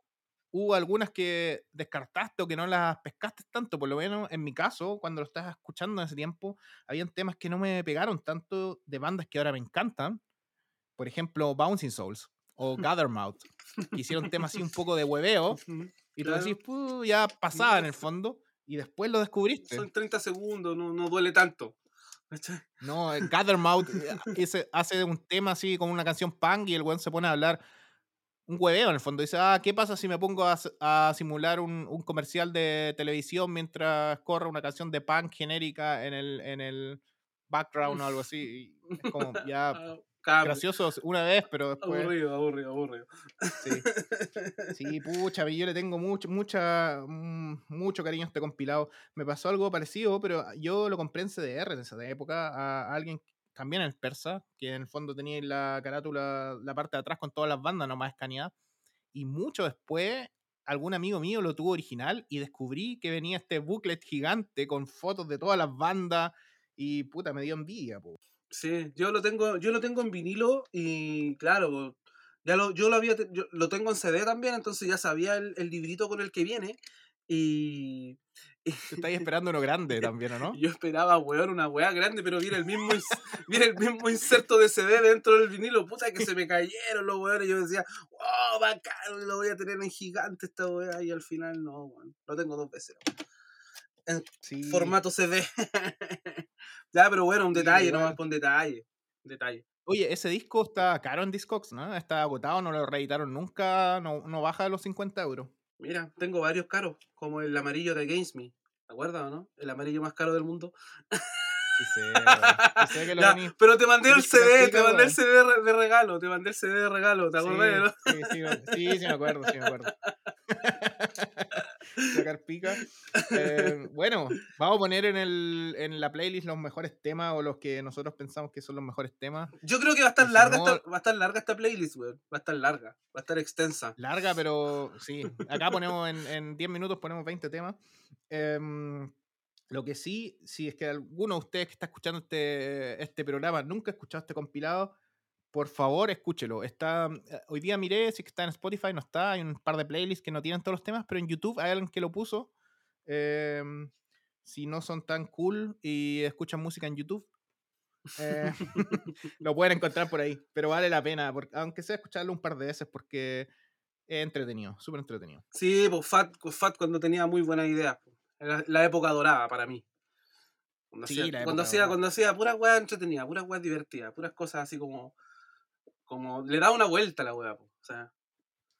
hubo algunas que descartaste o que no las pescaste tanto, por lo menos en mi caso, cuando lo estaba escuchando en ese tiempo, habían temas que no me pegaron tanto de bandas que ahora me encantan, por ejemplo, Bouncing Souls o Gathermouth, que hicieron temas así un poco de hueveo, y tú Claro. decís, "Puh, ya pasaba en el fondo, y después lo descubriste. Son 30 segundos, no, no duele tanto. No, el Gathermouth eh, ese hace un tema así con una canción punk y el weón se pone a hablar un hueveo en el fondo. Dice, ah, ¿qué pasa si me pongo a, a simular un, un comercial de televisión mientras corre una canción de punk genérica en el, en el background o algo así? Y es como ya Ah, cambio. gracioso una vez, pero después... Aburrido, aburrido, aburrido. Sí. Sí, pucha, yo le tengo mucho, mucha, mm, mucho cariño a este compilado. Me pasó algo parecido, pero yo lo compré en CDR en esa época a, alguien también en persa, que en el fondo tenía en la carátula, la parte de atrás con todas las bandas nomás escaneadas. Y mucho después, algún amigo mío lo tuvo original y descubrí que venía este booklet gigante con fotos de todas las bandas y puta, me dio envidia. po. Sí, yo lo tengo, yo lo tengo en vinilo y claro, ya lo, yo lo había, yo lo tengo en CD también, entonces ya sabía el, el librito con el que viene y, estáis esperando uno grande también, ¿o no? yo esperaba, weón, una weá grande, pero viene el mismo, viene el mismo inserto de CD dentro del vinilo, puta que se me cayeron los weones, yo decía, wow, bacán, lo voy a tener en gigante esta weá y al final no, weón, lo tengo dos veces. Sí. Formato CD. ya, pero bueno, un Sí, detalle, igual. nomás detalle. Un detalle. Oye, ese disco está caro en Discogs, ¿no? Está agotado, no lo reeditaron nunca, no, no baja de los 50 euros. Mira, tengo varios caros, como el amarillo de Against Me. ¿Te acuerdas o no? El amarillo más caro del mundo. Sí, Sí sé, weón. Sí sé que lo Ya, venís- pero te mandé el ¿Querés que lo CD, te mandé el? CD de re- de regalo, te mandé el CD de regalo, ¿te acordás? no? Sí, sí, sí, me- sí, sí me acuerdo, sí me acuerdo. Sacar pica. Eh, bueno, vamos a poner en, el, en la playlist los mejores temas o los que nosotros pensamos que son los mejores temas. Yo creo que va a estar larga no- esta, va a estar larga esta playlist, weón. Va a estar larga, va a estar extensa. Larga, pero sí. Acá ponemos en, en 10 minutos ponemos 20 temas. Em, lo que sí, si es que alguno de ustedes que está escuchando este, este programa nunca ha escuchado este compilado, por favor escúchelo. Está, eh, hoy día miré si está en Spotify, no está. Hay un par de playlists que no tienen todos los temas, pero en YouTube hay alguien que lo puso. Em, si no son tan cool y escuchan música en YouTube, eh, lo pueden encontrar por ahí. Pero vale la pena, porque, aunque sea escucharlo un par de veces, porque es entretenido, súper entretenido. Sí, pues Fat, pues Fat cuando tenía muy buenas ideas. po. Era la época dorada para mí. Cuando Sí, hacía, la cuando hacía, dorada. cuando hacía puras weas entretenidas, puras weas divertidas, puras cosas así como. Como le daba una vuelta a la wea, po. O sea.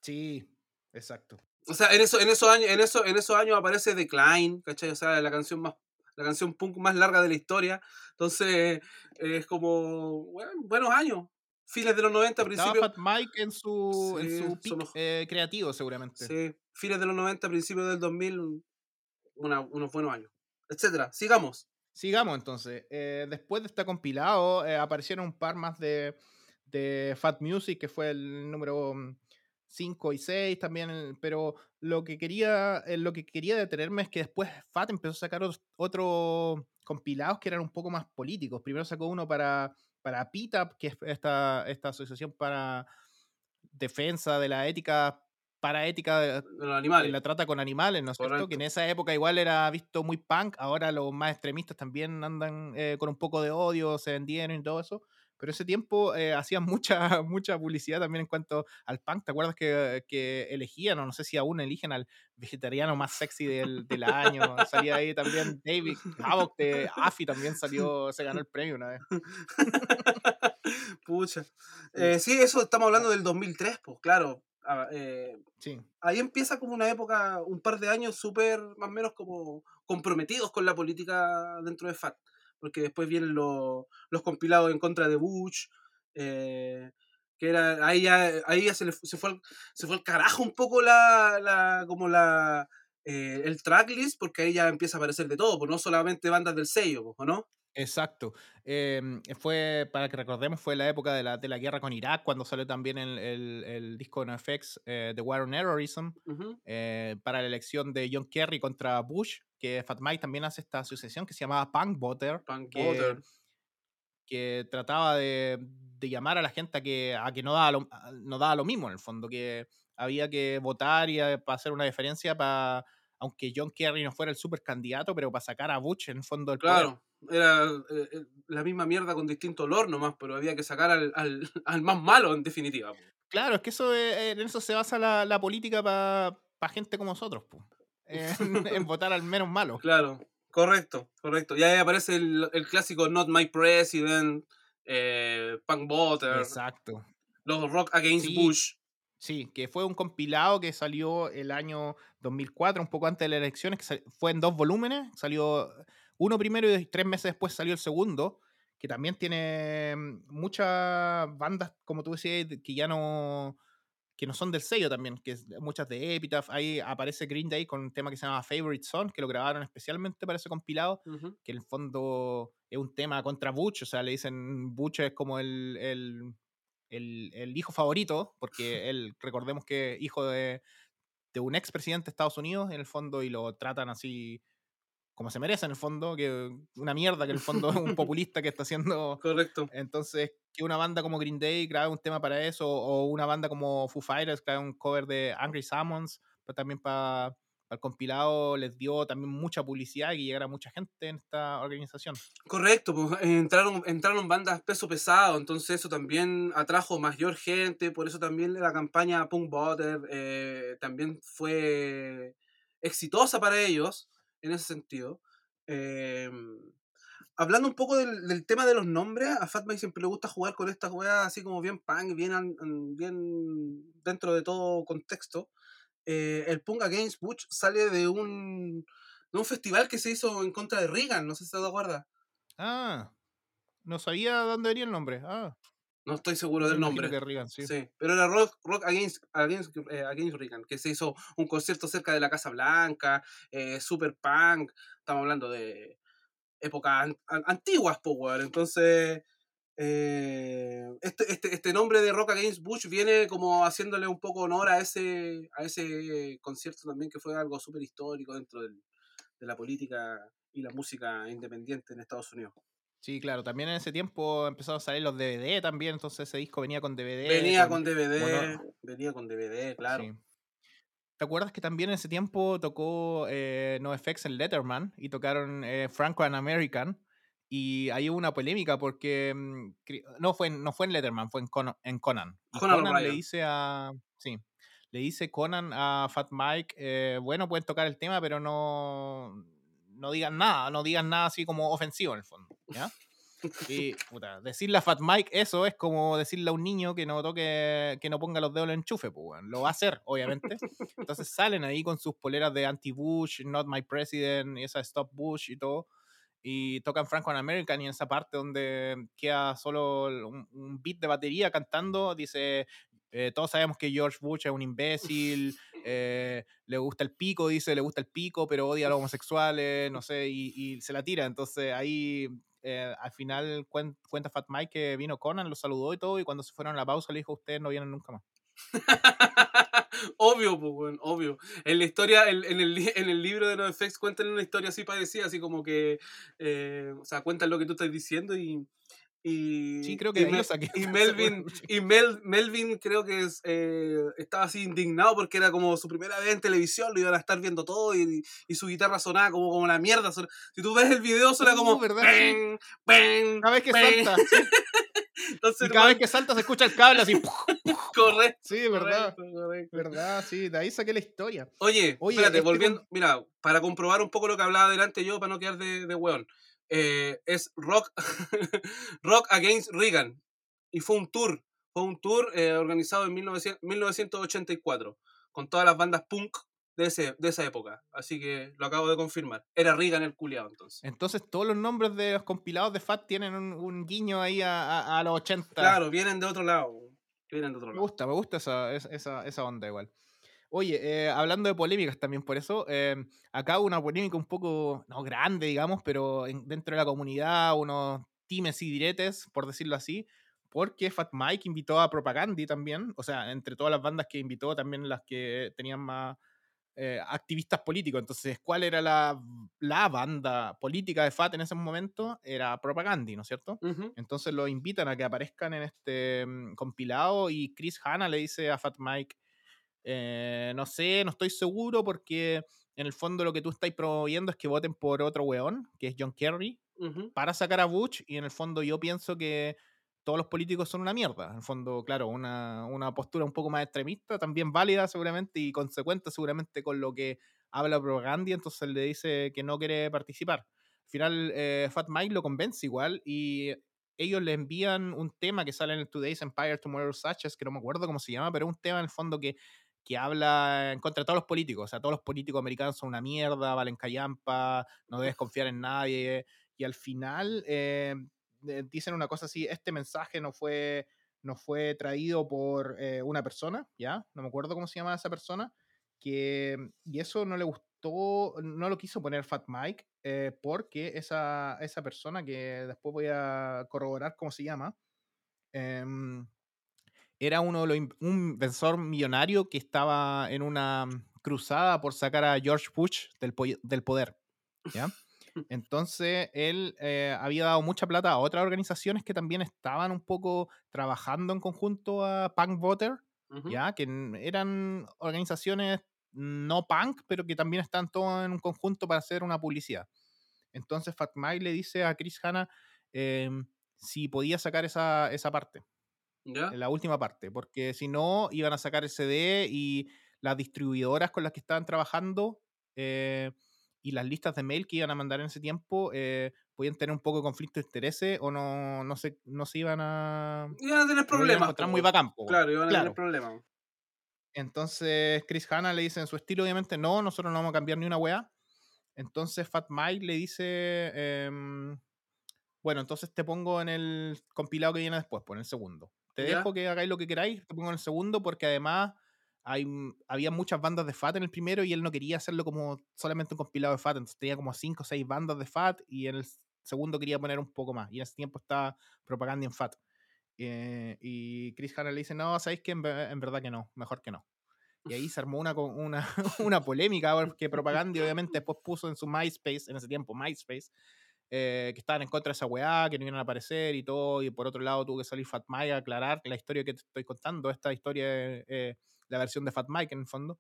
Sí, exacto. O sea, en, eso, en, esos años, en, eso, en esos años aparece Decline, ¿cachai? O sea, la canción más la canción punk más larga de la historia. Entonces, es como, bueno, buenos años. Fines de los 90, Estaba principios... Fat Mike en su, Sí, en su somos- eh, creativo, seguramente. Sí, fines de los 90, principios del 2000, una- unos buenos años. Etcétera. Sigamos. Sigamos entonces. Eh, después de este compilado, eh, aparecieron un par más de, de Fat Music, que fue el número 5 y 6 también. Pero lo que quería, eh, lo que quería detenerme es que después Fat empezó a sacar otros compilados que eran un poco más políticos. Primero sacó uno para, para PITAP, que es esta, esta asociación para defensa de la ética, para ética de- los animales. en la trata con animales, ¿no es cierto? Que en esa época igual era visto muy punk, ahora los más extremistas también andan eh, con un poco de odio, se vendieron y todo eso. Pero ese tiempo eh, hacían mucha, mucha publicidad también en cuanto al punk. ¿Te acuerdas que, que elegían, o no sé si aún eligen al vegetariano más sexy del, del año? Salía ahí también David Havoc de AFI también salió, se ganó el premio una vez. Pucha. Eh, sí, eso estamos hablando del 2003, pues claro. Ah, eh, Sí, ahí empieza como una época, un par de años súper, más o menos como comprometidos con la política dentro de FAT. Porque después vienen los, los compilados en contra de Bush. eh, que era, ahí ya, ahí ya se, le se, fue al, se fue al carajo un poco la, la como la, eh, el tracklist, porque ahí ya empieza a aparecer de todo, pues no solamente bandas del sello, pues, ¿o no? Exacto. Em, fue, para que recordemos, fue la época de la, de la guerra con Irak, cuando salió también el, el- el disco NoFX, eh, The War on Terrorism, eh, para la elección de John Kerry contra Bush, que Fat Mike también hace esta asociación que se llamaba Punk Voter, Punk que, Voter. que trataba de, de llamar a la gente a que, a que no, daba lo, a- no daba lo mismo en el fondo, que había que votar y eh, para hacer una diferencia para, aunque John Kerry no fuera el super candidato, pero para sacar a Bush en el fondo del poder. Claro, era eh, eh, la misma mierda con distinto olor nomás, pero había que sacar al, al, al más malo en definitiva. po. Claro, es que eso es- en eso se basa la, la política para gente como nosotros, po. En, en votar al menos malo. Claro, correcto, correcto. Y ahí aparece el, el clásico Not My President, eh, Punk Voter, Exacto. los Rock Against Sí. Bush. Sí, que fue un compilado que salió el año 2004, un poco antes de las elecciones, que fue en dos volúmenes. Salió uno primero y tres meses después salió el segundo, que también tiene mm, muchas bandas, como tú decías, de- que ya no que no son del sello también, que es- muchas de Epitaph. Ahí aparece Green Day con un tema que se llama Favorite Song, que lo grabaron especialmente para ese compilado. Que en el fondo es un tema contra Butch, o sea, le dicen Butch es como el, el, el- el hijo favorito, porque él, recordemos que es hijo de, de un expresidente de Estados Unidos, en el fondo, y lo tratan así como se merece, en el fondo, que una mierda, que en el fondo es un populista que está haciendo... Correcto. Entonces, que una banda como Green Day grabe un tema para eso, o una banda como Foo Fighters grabe un cover de Angry Salmons, pero también para el compilado les dio también mucha publicidad y que llegara mucha gente en esta organización. Correcto, pues eh, entraron, entraron bandas peso pesado, entonces eso también atrajo mayor gente, por eso también la campaña Punk Butter eh, también fue exitosa para ellos en ese sentido. Eh, hablando un poco del, tema de los nombres, a Fatman siempre le gusta jugar con estas weas así como bien punk, bien, bien dentro de todo contexto. Eh, el Punk Against Butch sale de un, de un festival que se hizo en contra de Reagan, no sé si te acuerdas. Ah, no sabía dónde venía el nombre. Ah, No estoy seguro del nombre. Reagan, sí. Sí, pero era Rock, rock Against, against, eh, Against Reagan, que se hizo un concierto cerca de la Casa Blanca, eh, super punk, estamos hablando de épocas an- an- antiguas, Power. Entonces, eh, este, este, este nombre de Rock Against Bush viene como haciéndole un poco honor a ese, a ese concierto también, que fue algo súper histórico dentro del- de la política y la música independiente en Estados Unidos. Sí, claro. También en ese tiempo empezaron a salir los DVD también, entonces ese disco venía con DVD. Venía con DVD, venía con DVD, claro. Sí. ¿Te acuerdas que también en ese tiempo tocó eh, NoFX en Letterman y tocaron eh, Franco and American? Y ahí hubo una polémica porque mm, no fue en, no fue en Letterman, fue en, Conan. En Conan. Conan Conan le dice a. Sí. Le dice Conan a Fat Mike, eh, bueno, pueden tocar el tema, pero no, no digan nada, no digan nada así como ofensivo en el fondo. ¿Ya? Y, puta, decirle a Fat Mike eso es como decirle a un niño que no toque, que no ponga los dedos en el enchufe, pues. Lo va a hacer, obviamente. Entonces salen ahí con sus poleras de anti-Bush, not my president, y esa stop Bush y todo. Y tocan Franco and American y en esa parte donde queda solo un, un beat de batería cantando, dice, eh, todos sabemos que George Bush es un imbécil, eh, le gusta el pico, dice, le gusta el pico, pero odia a los homosexuales, no sé, y, y se la tira. Entonces ahí eh, al final cuen- cuenta Fat Mike que vino Conan, lo saludó y todo, y cuando se fueron a la pausa le dijo, ustedes no vienen nunca más. obvio, pues, obvio. En la historia, en, el, en el libro de NoFX cuentan una historia así parecida, así como que, eh, o sea, cuentan lo que tú estás diciendo y... y Sí, creo que y lo saqué. y Melvin, y Mel, Melvin creo que es, eh, estaba así indignado porque era como su primera vez en televisión, lo iban a estar viendo todo y, y su guitarra sonaba como, como la mierda. Si tú ves el video suena Uh, como... ¿verdad? "Bang, bang, Cada vez que bang". salta, sí, Entonces, y cada vez que salta se escucha el cable así. correcto, Sí, verdad. correcto, correcto. ¿Verdad? Sí, de ahí saqué la historia. Oye, Oye, espérate, este volviendo, con- mira, para comprobar un poco lo que hablaba delante yo, para no quedar de, de weón, eh, es Rock, Rock Against Reagan. Y fue un tour, fue un tour eh, organizado en 1900 1984, con todas las bandas punk de, ese, de esa época. Así que lo acabo de confirmar. Era Reagan el culiado entonces. Entonces todos los nombres de los compilados de Fat tienen un, un guiño ahí a, a- a los 80. Claro, vienen de otro lado. Vienen de otro Me lado. gusta, me gusta esa, es- esa, esa onda igual. Oye, eh, hablando de polémicas también por eso, eh, acá hubo una polémica un poco, no grande, digamos, pero en- dentro de la comunidad, unos times y diretes, por decirlo así, porque Fat Mike invitó a Propaganda también, o sea, entre todas las bandas que invitó, también las que tenían más eh, activistas políticos. Entonces, ¿cuál era la, la banda política de Fat en ese momento? Era Propaganda, ¿no es cierto? Entonces lo invitan a que aparezcan en este mm, compilado y Chris Hanna le dice a Fat Mike, eh, no sé, no estoy seguro porque en el fondo lo que tú estás promoviendo es que voten por otro weón, que es John Kerry, para sacar a Bush y en el fondo yo pienso que todos los políticos son una mierda. En el fondo, claro, una, una postura un poco más extremista, también válida seguramente y consecuente seguramente con lo que habla Propaganda, entonces le dice que no quiere participar. Al final, eh, Fat Mike lo convence igual y ellos le envían un tema que sale en el Today's Empire, Tomorrow's Ashes, que no me acuerdo cómo se llama, pero es un tema en el fondo que, que habla en contra de todos los políticos. O sea, todos los políticos americanos son una mierda, valen callampa, no debes confiar en nadie. Y al final eh, dicen una cosa así, este mensaje no fue, no fue traído por eh, una persona, ¿ya? No me acuerdo cómo se llama esa persona, que, y eso no le gustó, no lo quiso poner Fat Mike, eh, porque esa, esa persona, que después voy a corroborar cómo se llama, em, era uno de los, un inversor millonario que estaba en una cruzada por sacar a George Bush del, po- del poder, ¿ya? Entonces, él eh, había dado mucha plata a otras organizaciones que también estaban un poco trabajando en conjunto a Punk Voter. ¿ya? Que eran organizaciones no punk, pero que también están todos en un conjunto para hacer una publicidad. Entonces, Fat Mike le dice a Chris Hanna em, si podía sacar esa, esa parte, ¿Ya? la última parte, porque si no, iban a sacar el CD y las distribuidoras con las que estaban trabajando eh, y las listas de mail que iban a mandar en ese tiempo eh, podían tener un poco de conflicto de intereses o no, no, se, no se iban a... Iban a tener iban a problemas. muy bacán. po. Claro, iban a Claro. tener problemas. Entonces Chris Hanna le dice en su estilo, obviamente, no, nosotros no vamos a cambiar ni una weá. Entonces Fat Mike le dice, em, Bueno, entonces te pongo en el compilado que viene después, pues en el segundo. Te ¿Ya? dejo que hagáis lo que queráis, te pongo en el segundo porque además hay, había muchas bandas de Fat en el primero y él no quería hacerlo como solamente un compilado de Fat, entonces tenía como 5 o 6 bandas de Fat y en el segundo quería poner un poco más y en ese tiempo estaba propaganda en Fat. Eh, y Chris Hanna le dice, no, sabéis que en, en verdad que no, mejor que no. Y ahí se armó una, una, una polémica porque Propaganda obviamente después puso en su MySpace, en ese tiempo MySpace, eh, que estaban en contra de esa weá, que no iban a aparecer y todo, y por otro lado tuvo que salir Fat Mike a aclarar la historia que te estoy contando, esta historia eh, la versión de Fat Mike en el fondo,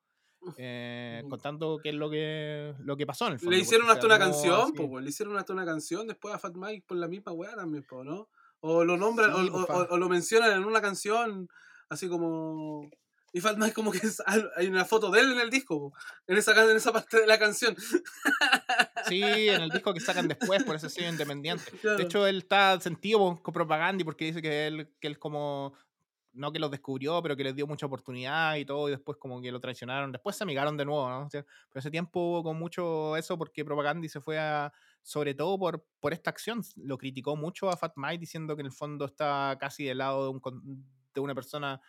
eh, contando qué es lo que, lo que pasó en el fondo. Le hicieron hasta una canción, po, weón, le hicieron hasta una canción después a Fat Mike por la misma weá también, po, ¿no? O lo nombran, Sí, o, pues, o- o lo mencionan en una canción, así como... Y Fat Mike como que es- hay una foto de él en el disco, po, en esa, en esa parte de la canción. Sí, en el disco que sacan después por ese sello independiente. Claro. De hecho, él está sentido con, propaganda y porque dice que él, que él como, no que los descubrió, pero que les dio mucha oportunidad y todo, y después como que lo traicionaron. Después se amigaron de nuevo, ¿no? O sea, pero ese tiempo hubo con mucho eso porque propaganda y se fue a, sobre todo por, por esta acción, lo criticó mucho a Fat Mike diciendo que en el fondo está casi del lado de, un, de una persona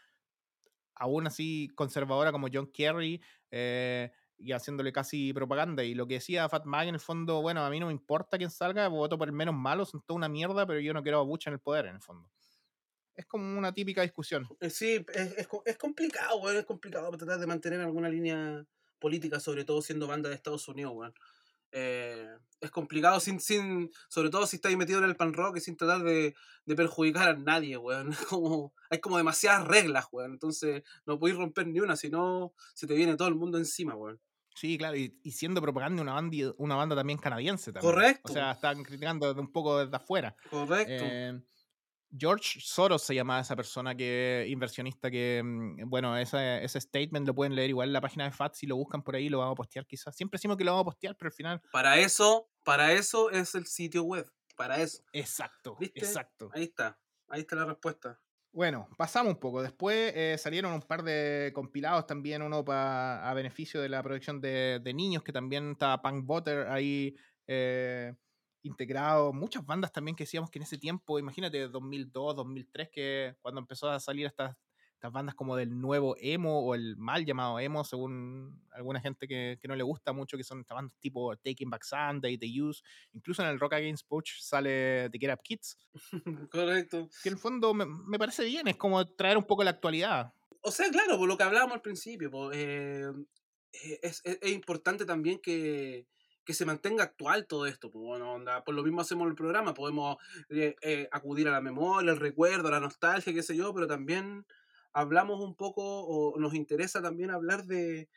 aún así conservadora como John Kerry eh, y haciéndole casi propaganda. Y lo que decía Fat Mike en el fondo, bueno, a mí no me importa quién salga, voto por el menos malo, son toda una mierda, pero yo no quiero a Bush en el poder en el fondo. Es como una típica discusión. Eh, Sí, es, es, es complicado, weón, es complicado tratar de mantener alguna línea política, sobre todo siendo banda de Estados Unidos, weón. Eh, es complicado sin, sin, sobre todo si estáis metido en el pan rock y sin tratar de, de perjudicar a nadie, weón. Como, hay como demasiadas reglas, weón. Entonces no podéis romper ni una, si no se te viene todo el mundo encima, weón. Sí, claro, y, y siendo propaganda una banda, una banda también canadiense también. Correcto. O sea, están criticando un poco desde afuera. Correcto. Eh, George Soros se llamaba esa persona que inversionista que, mm, bueno, ese, ese statement lo pueden leer igual en la página de FAT, si lo buscan por ahí lo vamos a postear quizás. Siempre decimos que lo vamos a postear, pero al final... Para eso, para eso es el sitio web. Para eso. Exacto, ¿Viste? exacto. Ahí está. Ahí está la respuesta. Bueno, pasamos un poco. Después eh, salieron un par de compilados también, uno pa- a beneficio de la protección de, de niños, que también estaba Punk Butter ahí eh, integrado. Muchas bandas también que decíamos que en ese tiempo, imagínate, 2002, 2003, que cuando empezó a salir estas, estas bandas como del nuevo emo o el mal llamado emo, según alguna gente que, que no le gusta mucho, que son estas bandas tipo Taking Back Sunday, The Use. Incluso en el Rock Against Poach sale The Get Up Kids, Correcto. que en el fondo me, me parece bien, es como traer un poco la actualidad. O sea, claro, por lo que hablábamos al principio, po, eh, eh, es, es- es importante también que, que se mantenga actual todo esto. po, bueno, onda, por lo mismo hacemos el programa, podemos eh, eh, acudir a la memoria, al recuerdo, a la nostalgia, qué sé yo, pero también hablamos un poco, o nos interesa también hablar de,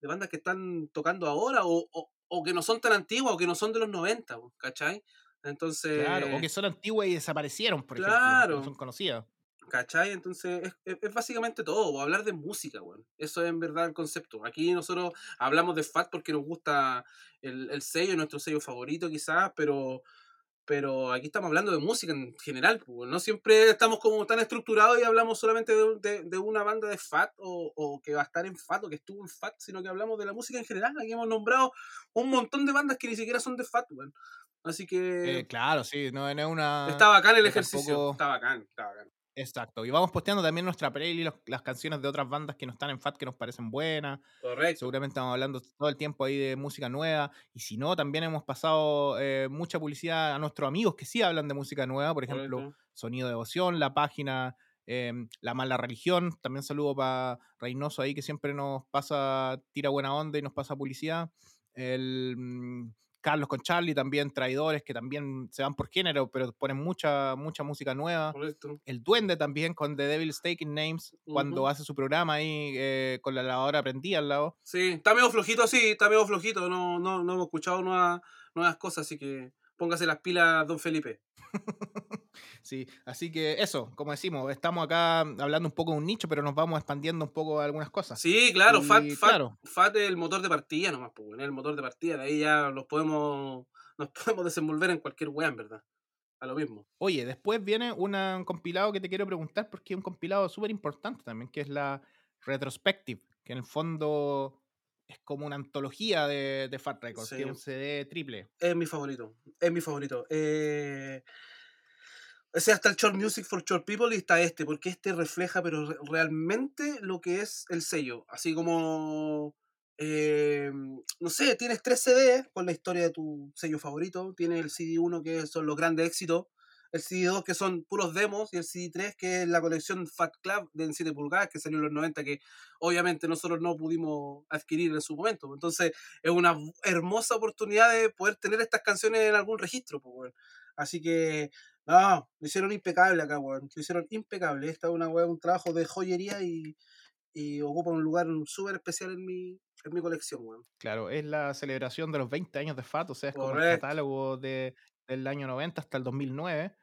de bandas que están tocando ahora, o, o, o que no son tan antiguas, o que no son de los 90, po, ¿cachai? Entonces... Claro, o que son antiguas y desaparecieron, por ejemplo. Claro. No son conocidas. ¿Cachai? Entonces es, básicamente todo, o hablar de música, weón. Eso es en verdad el concepto. Aquí nosotros hablamos de FAT porque nos gusta el, el sello, nuestro sello favorito quizás, pero, pero aquí estamos hablando de música en general. pues, No siempre estamos como tan estructurados y hablamos solamente de, de- de una banda de FAT o, o que va a estar en FAT o que estuvo en FAT, sino que hablamos de la música en general. Aquí hemos nombrado un montón de bandas que ni siquiera son de FAT, weón. Así que Eh, claro, sí, no, no es una. está bacán el ejercicio. tampoco- Está bacán, está bacán. Exacto. Y vamos posteando también nuestra playlist, las canciones de otras bandas que no están en FAT que nos parecen buenas. Correcto. Seguramente estamos hablando todo el tiempo ahí de música nueva. Y si no, también hemos pasado eh, mucha publicidad a nuestros amigos que sí hablan de música nueva. Por ejemplo, correcto. Sonido Devoción, la página eh, La Mala Religión. También saludo para Reynoso ahí que siempre nos pasa, tira buena onda y nos pasa publicidad. El mm, Carlos con Charlie también, Traidores, que también se van por género, pero ponen mucha, mucha música nueva. Correcto. El Duende también con The Devil's Taking Names, cuando hace su programa ahí eh, con la lavadora prendida al lado. Sí, está medio flojito, sí, está medio flojito. No, no, no hemos escuchado nuevas, nuevas cosas, así que póngase las pilas, don Felipe. Sí, así que eso, como decimos, estamos acá hablando un poco de un nicho, pero nos vamos expandiendo un poco a algunas cosas. Sí, claro, Y, Fat, Fat, claro. Fat es el motor de partida nomás, pues, bueno, el motor de partida. De ahí ya los podemos, nos podemos desenvolver en cualquier weá, en verdad. A lo mismo. Oye, después viene una- un compilado que te quiero preguntar porque es un compilado súper importante también, que es la Retrospective, que en el fondo es como una antología de, de Fat Records, Sí. que es un CD triple. Es mi favorito, es mi favorito. Eh, O sea, está el Short Music for Short People y está este, porque este refleja, pero realmente lo que es el sello. Así como, eh, no sé, tienes tres CDs con la historia de tu sello favorito. Tienes el CD1 que son los grandes éxitos, el CD2 que son puros demos y el CD3 que es la colección Fat Club de 7 pulgadas que salió en los 90 que obviamente nosotros no pudimos adquirir en su momento. Entonces es una hermosa oportunidad de poder tener estas canciones en algún registro. Pues, Así que no, lo hicieron impecable acá, weón. Lo hicieron impecable. Esta es una weón, un trabajo de joyería y, y ocupa un lugar súper especial en mi, en mi colección, weón. Claro, es la celebración de los 20 años de FAT, o sea, es como el catálogo de, del año 90 hasta el 2009.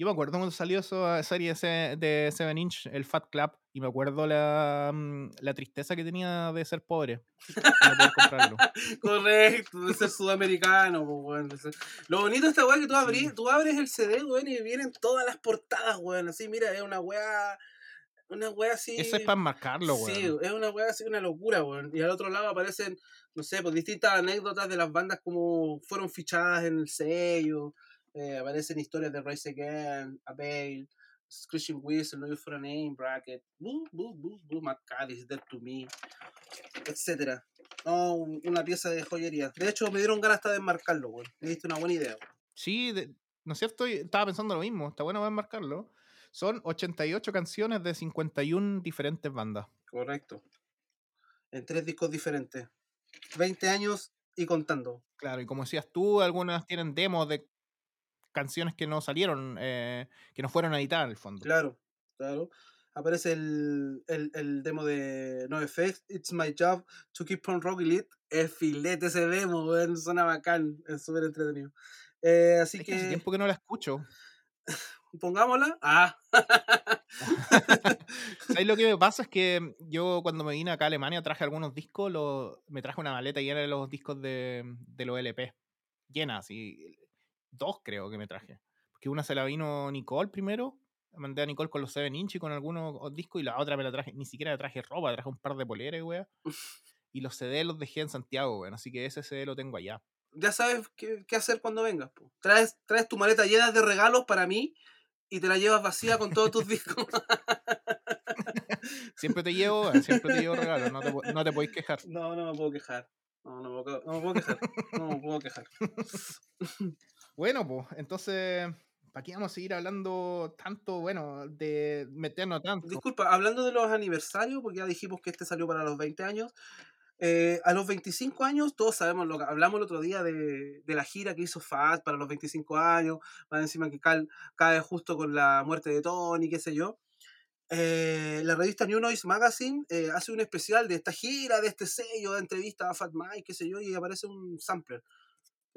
Yo me acuerdo cuando salió esa serie de 7 Inch, el Fat Club, y me acuerdo la, mm, la tristeza que tenía de ser pobre. Correcto, de ser sudamericano. Lo bonito de esta weá que tú, tú abres el CD, weón, y vienen todas las portadas, weón. Así, mira, es una weá. Una weá así. Eso es para marcarlo, weón. Sí, es una weá así, una locura, weón. Y al otro lado aparecen, no sé, pues distintas anécdotas de las bandas como fueron fichadas en el sello. Eh, aparecen historias de Rise Again, Abel, Screeching Whistle, No You For a Name, Bracket, Boo, Boo, Boo, Boo, Matt Cadiz, Dead to Me, etc. una pieza de joyería. De hecho, me dieron ganas hasta de enmarcarlo, güey. Me diste una buena idea. Sí, ¿no es cierto? Estaba pensando lo mismo. Está bueno enmarcarlo. Son 88 canciones de 51 diferentes bandas. Correcto. En tres discos diferentes. 20 años y contando. Claro, y como decías tú, algunas tienen demos de canciones que no salieron, eh, que no fueron editadas en el fondo. Claro, claro. Aparece el, el, el demo de No Effects, It's My Job to Keep on Rocking It. Es filete ese demo, weón, suena bacán, es súper entretenido. Eh, así que... que... Hace tiempo que no la escucho. Pongámosla. Ah. ¿Sabes lo que me pasa? Es que yo cuando me vine acá a Alemania traje algunos discos, me traje una maleta llena de los discos de, de los LP. Llenas, y dos creo que me traje. Porque una se la vino Nicole primero, mandé a Nicole con los 7 inch y con algunos discos y la otra me la traje, ni siquiera la traje ropa, traje un par de poleras, weón. Y los CD los dejé en Santiago, weón, así que ese CD lo tengo allá. Ya sabes qué, hacer cuando vengas. Traes, traes tu maleta llena de regalos para mí y te la llevas vacía con todos tus discos. siempre te llevo, siempre te llevo regalos, no te, no te podéis quejar. No, no me puedo quejar. No, no, me puedo quejar. No me puedo quejar. Bueno, pues, entonces, ¿para qué vamos a seguir hablando tanto, bueno, de meternos tanto? Disculpa, hablando de los aniversarios, porque ya dijimos que este salió para los 20 años. Eh, a los 25 años, todos sabemos lo hablamos el otro día de, la gira que hizo Fat para los 25 años, más encima que cae justo con la muerte de Tony, qué sé yo. Eh, la revista New Noise Magazine eh, hace un especial de esta gira, de este sello, de entrevista a Fat Mike, qué sé yo, y aparece un sampler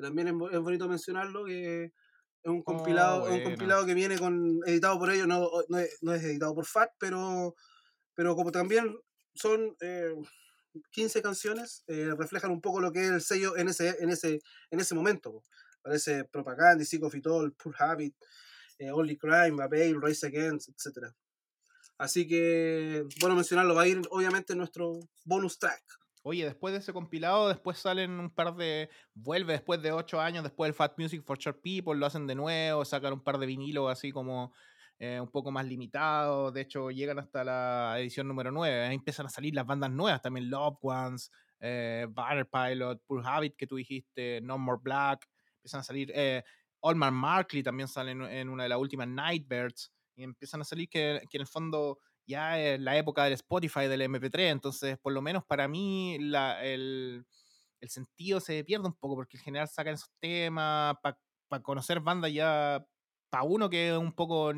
también es, bonito mencionarlo, que es un oh, compilado, un compilado que viene con editado por ellos, no, no, es, editado por FAT, pero, pero como también son 15 eh, canciones, eh, reflejan un poco lo que es el sello en ese, en ese, en ese momento. Parece Propaganda, Sick of It All, Poor Habit, eh, Only Crime, Bail, Race Against, etc. Así que, bueno mencionarlo, va a ir obviamente nuestro bonus track. Oye, después de ese compilado, después salen un par de. Vuelve después de ocho años, después del Fat Music for Short People, lo hacen de nuevo, sacan un par de vinilos así como eh, un poco más limitados. De hecho, llegan hasta la edición número 9. Ahí empiezan a salir las bandas nuevas también: Love Ones, eh, Pilot, Poor Habit, que tú dijiste, No More Black. Empiezan a salir. Eh, Markley también sale en, una de las últimas Nightbirds. Y empiezan a salir que, que en el fondo ya es la época del Spotify, del MP3, entonces por lo menos para mí el, sentido se pierde un poco porque en general sacan esos temas para conocer bandas ya, para uno que es un poco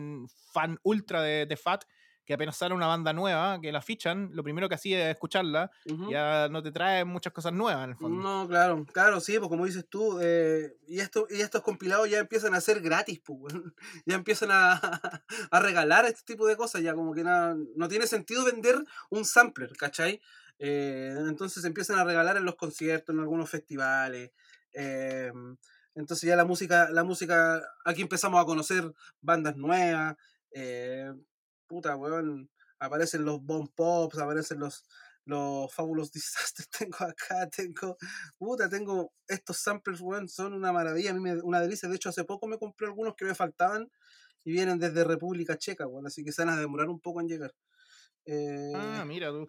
fan ultra de Fat, que apenas sale una banda nueva, que la fichan, lo primero que hacía es escucharla, ya no te trae muchas cosas nuevas en el fondo. No, claro, claro, sí, pues como dices tú, eh, y, esto, y estos compilados ya empiezan a ser gratis, pues, ya empiezan a, a, regalar este tipo de cosas, ya como que no tiene sentido vender un sampler, ¿cachai? Eh, entonces empiezan a regalar en los conciertos, en algunos festivales. Eh, entonces ya la música, la música, aquí empezamos a conocer bandas nuevas puta, weón, aparecen los Bomb Pops, aparecen los, los Fabulous Disasters, tengo acá, tengo, puta, tengo estos samples, weón, son una maravilla, a mí me, una delicia, de hecho hace poco me compré algunos que me faltaban y vienen desde República Checa, bueno, así que se van a demorar un poco en llegar. Eh, Ah, mira tú.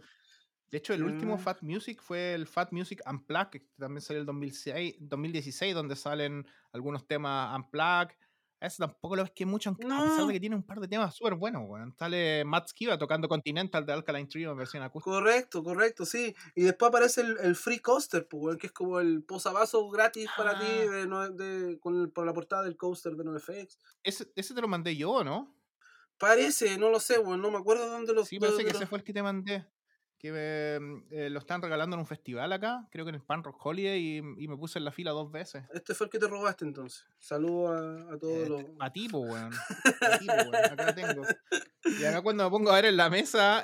De hecho, el último ah, Fat Music fue el Fat Music Unplugged, que también salió el 2006, 2016, donde salen algunos temas Unplugged. Ese tampoco lo es que mucho, aunque- a pesar de que tiene un par de temas súper buenos, weón. Sale Matt Skiba tocando Continental de Alkaline Trio en versión acústica. correcto, correcto, sí. Y después aparece el, el Free Coaster, pues, weón, que es como el posavasos gratis para ti Ah, de, no- de- con el- por la portada del coaster de NoFX. ese, ese te lo mandé yo, ¿no? Parece, no lo sé, weón, no me acuerdo dónde lo... Sí, de parece que ese fue el que te mandé. Que me- eh, lo están regalando en un festival acá, creo que en el Pan Rock Holiday, y, y me puse en la fila dos veces. Este fue el que te robaste entonces. Saludos a, a todos los... a tipo, weón. A tipo, weón. Acá tengo. Y acá cuando me pongo a ver en la mesa,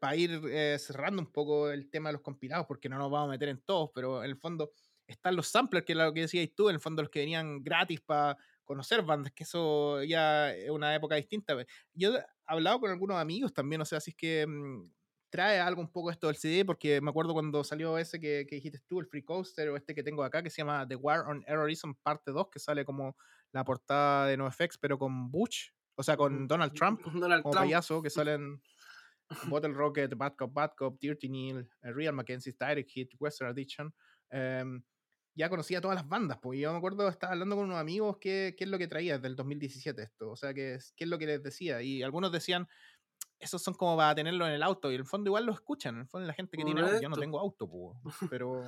para ir eh, cerrando un poco el tema de los compilados, porque no nos vamos a meter en todos, pero en el fondo están los samplers, que es lo que decíais tú, en el fondo los que venían gratis para conocer bandas, que eso ya es una época distinta. Yo he hablado con algunos amigos también, o sea, si es que mm, trae algo un poco esto del CD, porque me acuerdo cuando salió ese que, que dijiste tú, el Free Coaster, o este que tengo acá, que se llama The War on Errorism Parte 2, que sale como la portada de NoFX, pero con Bush, o sea, con Donald Trump Donald como Trump. payaso, que salen Bottle Rocket, Bad Cop, Bad Cop, Dirty Neil, eh, Real Mackenzie, Direct Hit, Western Addiction. em, ya conocía todas las bandas, pues yo me acuerdo, estaba hablando con unos amigos qué, qué es lo que traía desde el 2017 esto, o sea, qué qué es lo que les decía, y algunos decían, esos son como para tenerlo en el auto, y en el fondo igual lo escuchan, en el fondo la gente que tiene auto, yo no tengo auto, pues, pero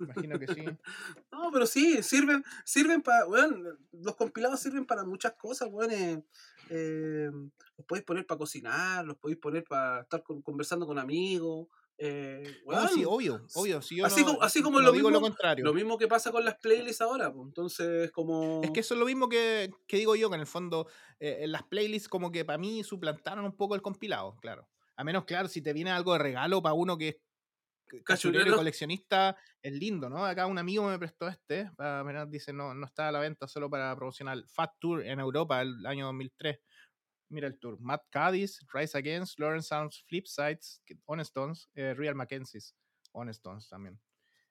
imagino que sí. No, pero sí, sirven, sirven para, weón, los compilados sirven para muchas cosas, weón. eh, eh, los podéis poner para cocinar, los podéis poner para estar con- conversando con amigos. Eh, No, sí, obvio, obvio, si yo así no, como, así como no lo, digo mismo, lo contrario. lo mismo que pasa con las playlists ahora, pues. Entonces, como. Es que eso es lo mismo que, que digo yo, que en el fondo eh, en las playlists como que para mí suplantaron un poco el compilado, claro. A menos, claro, si te viene algo de regalo para uno que es cachurero y coleccionista, es lindo, ¿no? Acá un amigo me prestó este, para, dice, no, no está a la venta solo para promocionar Fat Tour en Europa el año 2003. Mira el tour. Matt Cadiz, Rise Against, Lawrence Arms, Flipsides, Honestones, eh, Real Mackenzies, Honestones también.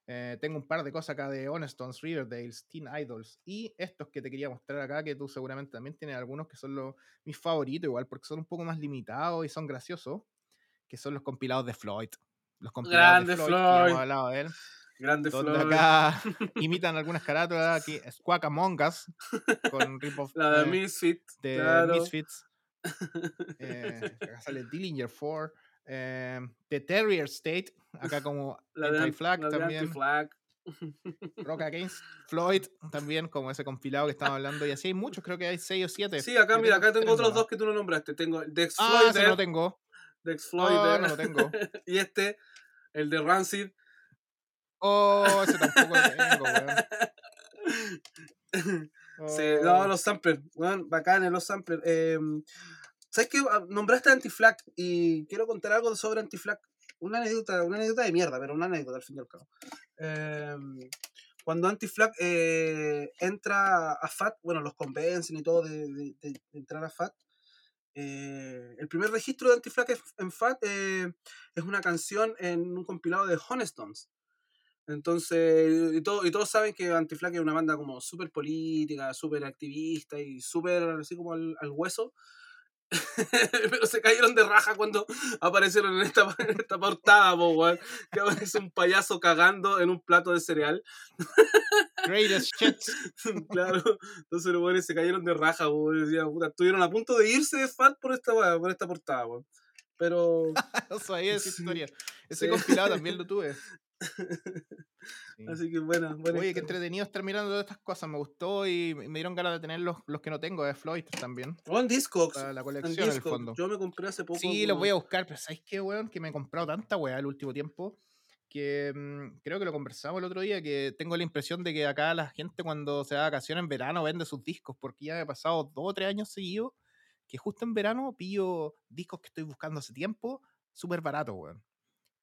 Eh, tengo un par de cosas acá de Honestones, Riverdales, Teen Idols y estos que te quería mostrar acá, que tú seguramente también tienes algunos que son los, mis favoritos, igual, porque son un poco más limitados y son graciosos, que son los compilados de Floyd. Los compilados Grande de Floyd, que Floyd. hemos hablado de él, Grande donde Floyd. acá imitan algunas carátulas, aquí Squawk Among Us, con rip-off La de eh, Misfit. de claro. Misfits. Eh, acá sale Dillinger 4. eh, The Terrier State, acá como Anti-Flag también. Anti-Flag. Rock Against Floyd también, como ese compilado que estamos hablando. Y así hay muchos, creo que hay 6 o 7. Sí, acá, mira, acá tengo otros dos que tú no nombraste. Tengo el de Ex Ah, ese no Floyd, tengo. de Ex Ah, Floyd, no lo tengo. y este, el de Rancid. Oh, ese tampoco lo tengo, weón. Sí, no, Oh. los samplers, bacanes los samplers. Eh, ¿Sabes qué? Ah, Nombraste Anti-Flag y quiero contar algo sobre Anti-Flag. Una anécdota, una anécdota de mierda, pero una anécdota al fin y al cabo. Eh, cuando Anti-Flag eh, entra a FAT, bueno, los convencen y todo de, de- de entrar a FAT. eh, el primer registro de Anti-Flag en FAT eh, es una canción en un compilado de Honestones. Entonces, y, todo, y todos saben que Anti-Flag es una banda como súper política, súper activista y súper así como al, al hueso. Pero se cayeron de raja cuando aparecieron en esta, en esta portada, po, weón, que aparece un payaso cagando en un plato de cereal. Greatest shits. claro, entonces los weones se cayeron de raja, puta, estuvieron a punto de irse de fan por esta, por esta portada, weón. Pero, No sabía esa historia. Ese Sí. compilado también lo tuve. Sí. así que buena, buena Oye, qué entretenido estar mirando todas estas cosas. Me gustó y me dieron ganas de tener los, los que no tengo de Floyd también. Oh, en Discogs. Para la en colección, en el Discogs. fondo. Yo me compré hace poco. Sí, los voy a buscar, pero ¿sabes qué, weón? Que me he comprado tanta weá el último tiempo que mm, creo que lo conversamos el otro día, que tengo la impresión de que acá la gente cuando se da vacaciones en verano vende sus discos, porque ya he pasado dos o tres años seguidos que justo en verano pillo discos que estoy buscando hace tiempo, súper baratos, weón.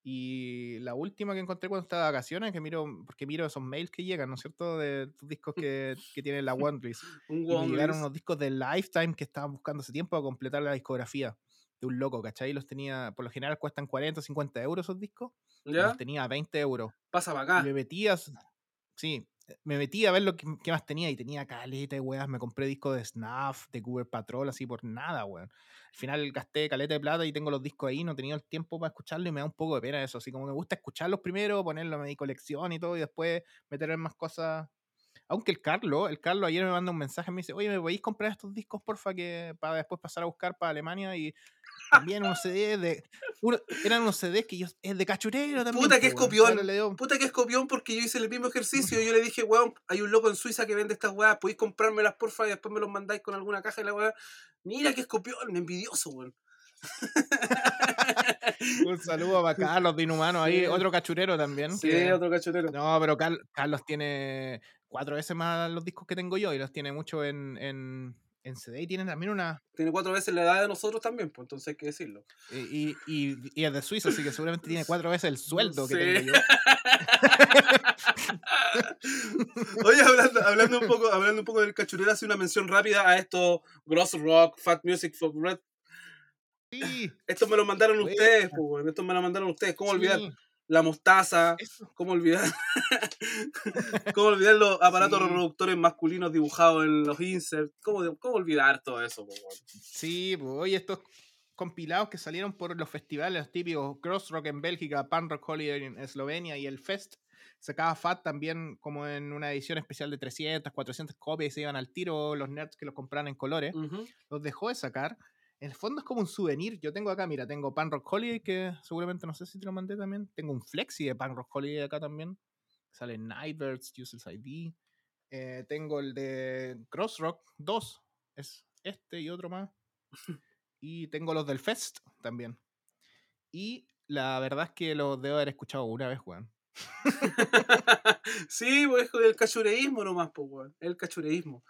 Y la última que encontré cuando estaba de vacaciones, que miro, porque miro esos mails que llegan, ¿no es cierto? De tus discos que, que tiene la Wondlist. Un Y me llegaron unos discos de Lifetime que estaban buscando hace tiempo para completar la discografía de un loco, ¿cachai? Los tenía, por lo general cuestan 40 o 50 euros esos discos. y ¿Ya? Los tenía a 20 euros. Pasa para Y acá. me metías, sí, me metí a ver lo que, más tenía y tenía caleta de weas. Me compré discos de Snuff, de Cooper Patrol, así por nada, weón. Al final gasté caleta de plata y tengo los discos ahí, no he tenido el tiempo para escucharlo y me da un poco de pena eso. Así como me gusta escucharlos primero, ponerlo en mi colección y todo y después meter más cosas. Aunque el Carlos, el Carlos ayer me manda un mensaje me dice, oye, ¿me podéis comprar estos discos, porfa, que para después pasar a buscar para Alemania? Y también unos CDs de. uno- eran unos CDs que yo. Es de cachurero también. Puta que es copión. Digo, Puta que es copión porque yo hice el mismo ejercicio. Yo le dije, weón, hay un loco en Suiza que vende estas weas, podéis comprármelas porfa y después me los mandáis con alguna caja y la weá. Mira que es copión, envidioso, weón. Un saludo para Carlos de Inhumano ahí, Sí. otro cachurero también. Sí, que- otro cachotero. No, pero Car- Carlos tiene cuatro veces más los discos que tengo yo y los tiene mucho en, en, en CD y tiene también una. Tiene cuatro veces la edad de nosotros también, pues entonces hay que decirlo. Y, y, y- y es de Suiza, así que seguramente tiene cuatro veces el sueldo que Sí. tengo yo. Oye, hablando, hablando, un poco, hablando un poco del cachurero, hace una mención rápida a estos Gross Rock, Fat Music for Red. Sí, Estos me lo mandaron ustedes, pues, estos me lo mandaron ustedes. ¿Cómo olvidar la mostaza? eso. ¿Cómo olvidar? ¿Cómo olvidar los aparatos Sí. reproductores masculinos dibujados en los inserts? ¿Cómo, cómo olvidar todo eso? Sí, pues oye, estos compilados que salieron por los festivales los típicos Cross Rock en Bélgica, Pan Rock Holiday en Eslovenia y el Fest. Sacaba FAT también como en una edición especial de 300, 400 copias y se iban al tiro los nerds que los compraban en colores. Ujú. Los dejó de sacar. En el fondo es como un souvenir. Yo tengo acá, mira, tengo Pan Rock Holiday, que seguramente no sé si te lo mandé también. Tengo un flexi de Pan Rock Holiday acá también. Sale Nightbirds, Useless ID. Eh, tengo el de Cross Rock 2. Es este y otro más. Y tengo los del Fest también. Y la verdad es que los debo haber escuchado una vez, weón. sí, pues es el cachureísmo nomás, pues, weón. El cachureísmo.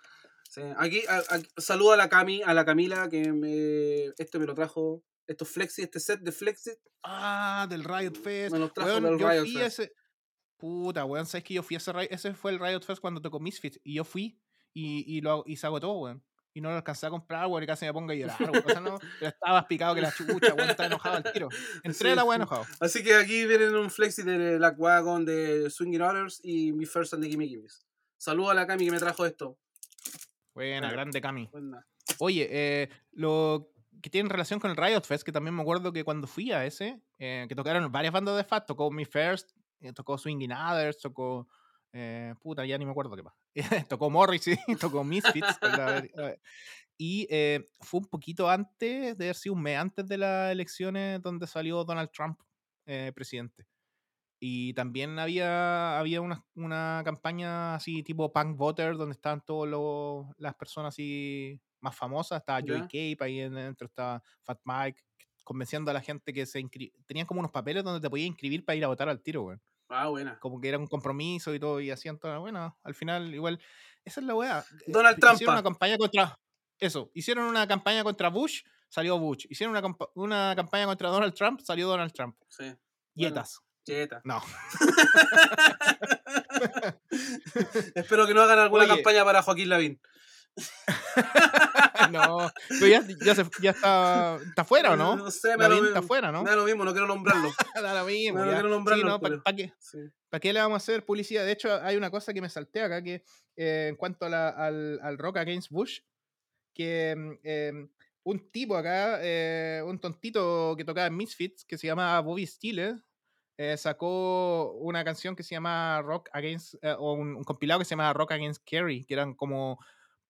Sí, Aquí, a- a- saludo a la Cami, a la Camila, que me, este me lo trajo, estos flexi, este set de flexi, Ah, del Riot Fest. me los trajo Weón, del yo Riot fui Fest. ese. Puta, weón, sabes que yo fui a ese Riot- Ese fue el Riot Fest cuando tocó Misfits. Y yo fui y, y, lo, y se agotó, weón. Y no lo alcancé a comprar, weón, y casi me pongo a llorar, weón. O sea, no, pero estaba picado que la chucha, weón, estaba enojado al tiro. Entré Sí, la weón enojado. Así que aquí vienen un flexi de Black Wagon, de Swinging Otters y Mi First and the Gimme. Saludo a la Cami que me trajo esto. Buena, Bueno. grande Cami. Oye, eh, lo que tiene relación con el Riot Fest, que también me acuerdo que cuando fui a ese, eh, que tocaron varias bandas de Fat, tocó Me First, eh, tocó Swinging Others, tocó. eh, puta, ya ni me acuerdo qué más. tocó Morrissey, tocó Misfits. y fue un poquito antes, de haber sido un mes antes de las elecciones donde salió Donald Trump presidente. Y también había, había una, una campaña así tipo Punk Voter, donde estaban todas las personas así más famosas. Estaba Joey. Cape ahí en- dentro, estaba Fat Mike, convenciendo a la gente que se Tenían como unos papeles donde te podías inscribir para ir a votar al tiro, güey. Ah, buena. Como que era un compromiso y todo, y hacían todo. Bueno, al final, igual, esa es la weá. eh, Donald Hicieron Trumpa. una campaña contra. Eso, hicieron una campaña contra Bush, salió Bush. Hicieron una, una campaña contra Donald Trump, salió Donald Trump. Sí. Bueno. Cheta. No. Espero que no hagan alguna Oye. campaña para Joaquín Lavín. no, pero ya, ya, se- ya está, está fuera, ¿o no? No sé, me da está fuera, ¿no? Me da lo mismo, no quiero nombrarlo. Da lo mismo, no quiero Sí, nombrarlo, no, ¿para qué? Sí. ¿Para qué le vamos a hacer publicidad? De hecho, hay una cosa que me salté acá que eh, en cuanto a la- al, al Rock Against Bush, que mm, em, un tipo acá, eh, un tontito que tocaba en Misfits, que se llama Bobby Steele, eh, sacó una canción que se llama Rock Against, eh, o un, un compilado que se llama Rock Against Kerry, que eran como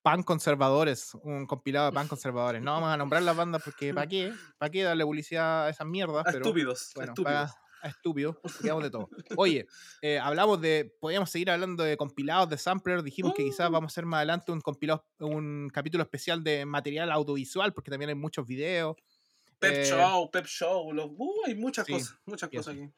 pan conservadores, un compilado de pan conservadores. No vamos a nombrar las bandas porque ¿para qué? ¿Para qué darle publicidad a esas mierdas? A Pero, estúpidos. bueno, estúpidos. para- a estúpidos, digamos de todo. Oye, eh, hablamos de, podríamos seguir hablando de compilados de sampler, dijimos que quizás Uh. vamos a hacer más adelante un compilado, un capítulo especial de material audiovisual, porque también hay muchos videos. Pep eh, Show, Pep Show. Los, uh, hay muchas sí, cosas. Muchas cosas aquí.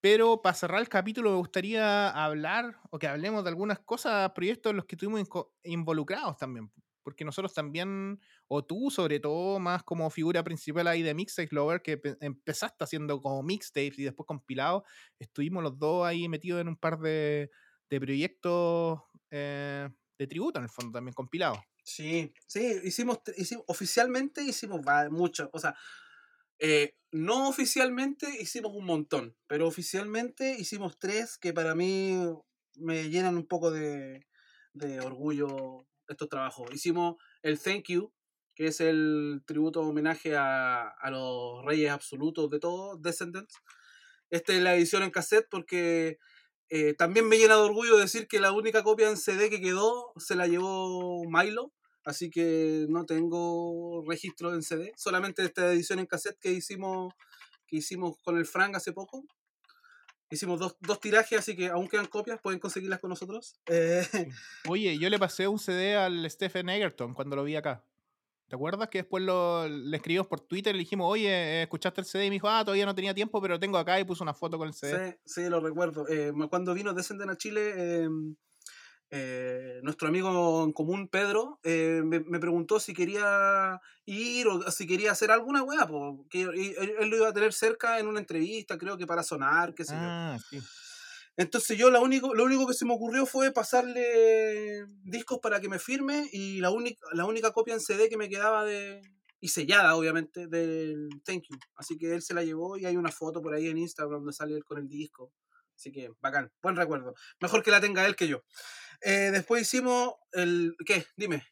Pero para cerrar el capítulo me gustaría hablar o que hablemos de algunas cosas, proyectos en los que estuvimos involucrados también. Porque nosotros también, o tú sobre todo, más como figura principal ahí de Mixtape Lover, que pe- empezaste haciendo como mixtapes y después compilados, estuvimos los dos ahí metidos en un par de, de proyectos eh, de tributo en el fondo también compilados. Sí, sí, hicimos, hicimos oficialmente hicimos mucho, o sea, eh, no oficialmente hicimos un montón, pero oficialmente hicimos tres que para mí me llenan un poco de, de orgullo estos trabajos. Hicimos el Thank You, que es el tributo homenaje a, a los reyes absolutos de todo, Descendants. Esta es la edición en cassette porque eh, también me llena de orgullo decir que la única copia en CD que quedó se la llevó Milo, así que no tengo registro en CD, solamente esta edición en cassette que hicimos, que hicimos con el Frank hace poco. Hicimos dos, dos tirajes, así que aún quedan copias, pueden conseguirlas con nosotros. Oye, yo le pasé un CD al Stephen Egerton cuando lo vi acá. ¿Te acuerdas que después lo, le escribimos por Twitter y le dijimos, oye, ¿escuchaste el CD? Y me dijo, ah, todavía no tenía tiempo, pero lo tengo acá y puso una foto con el CD. sí, sí, lo recuerdo. Eh, cuando vino Descenden a Chile, eh, eh, nuestro amigo en común, Pedro, eh, me, me preguntó si quería ir o si quería hacer alguna weá, po, que y él, él lo iba a tener cerca en una entrevista, creo que para sonar, qué sé yo. Ah, sí. Entonces yo la único, lo único que se me ocurrió fue pasarle discos para que me firme y la, única la única copia en CD que me quedaba de... Y sellada, obviamente, del Thank You. Así que él se la llevó y hay una foto por ahí en Instagram donde sale él con el disco. Así que bacán, buen recuerdo. Mejor que la tenga él que yo. Eh, después hicimos el... ¿Qué? Dime.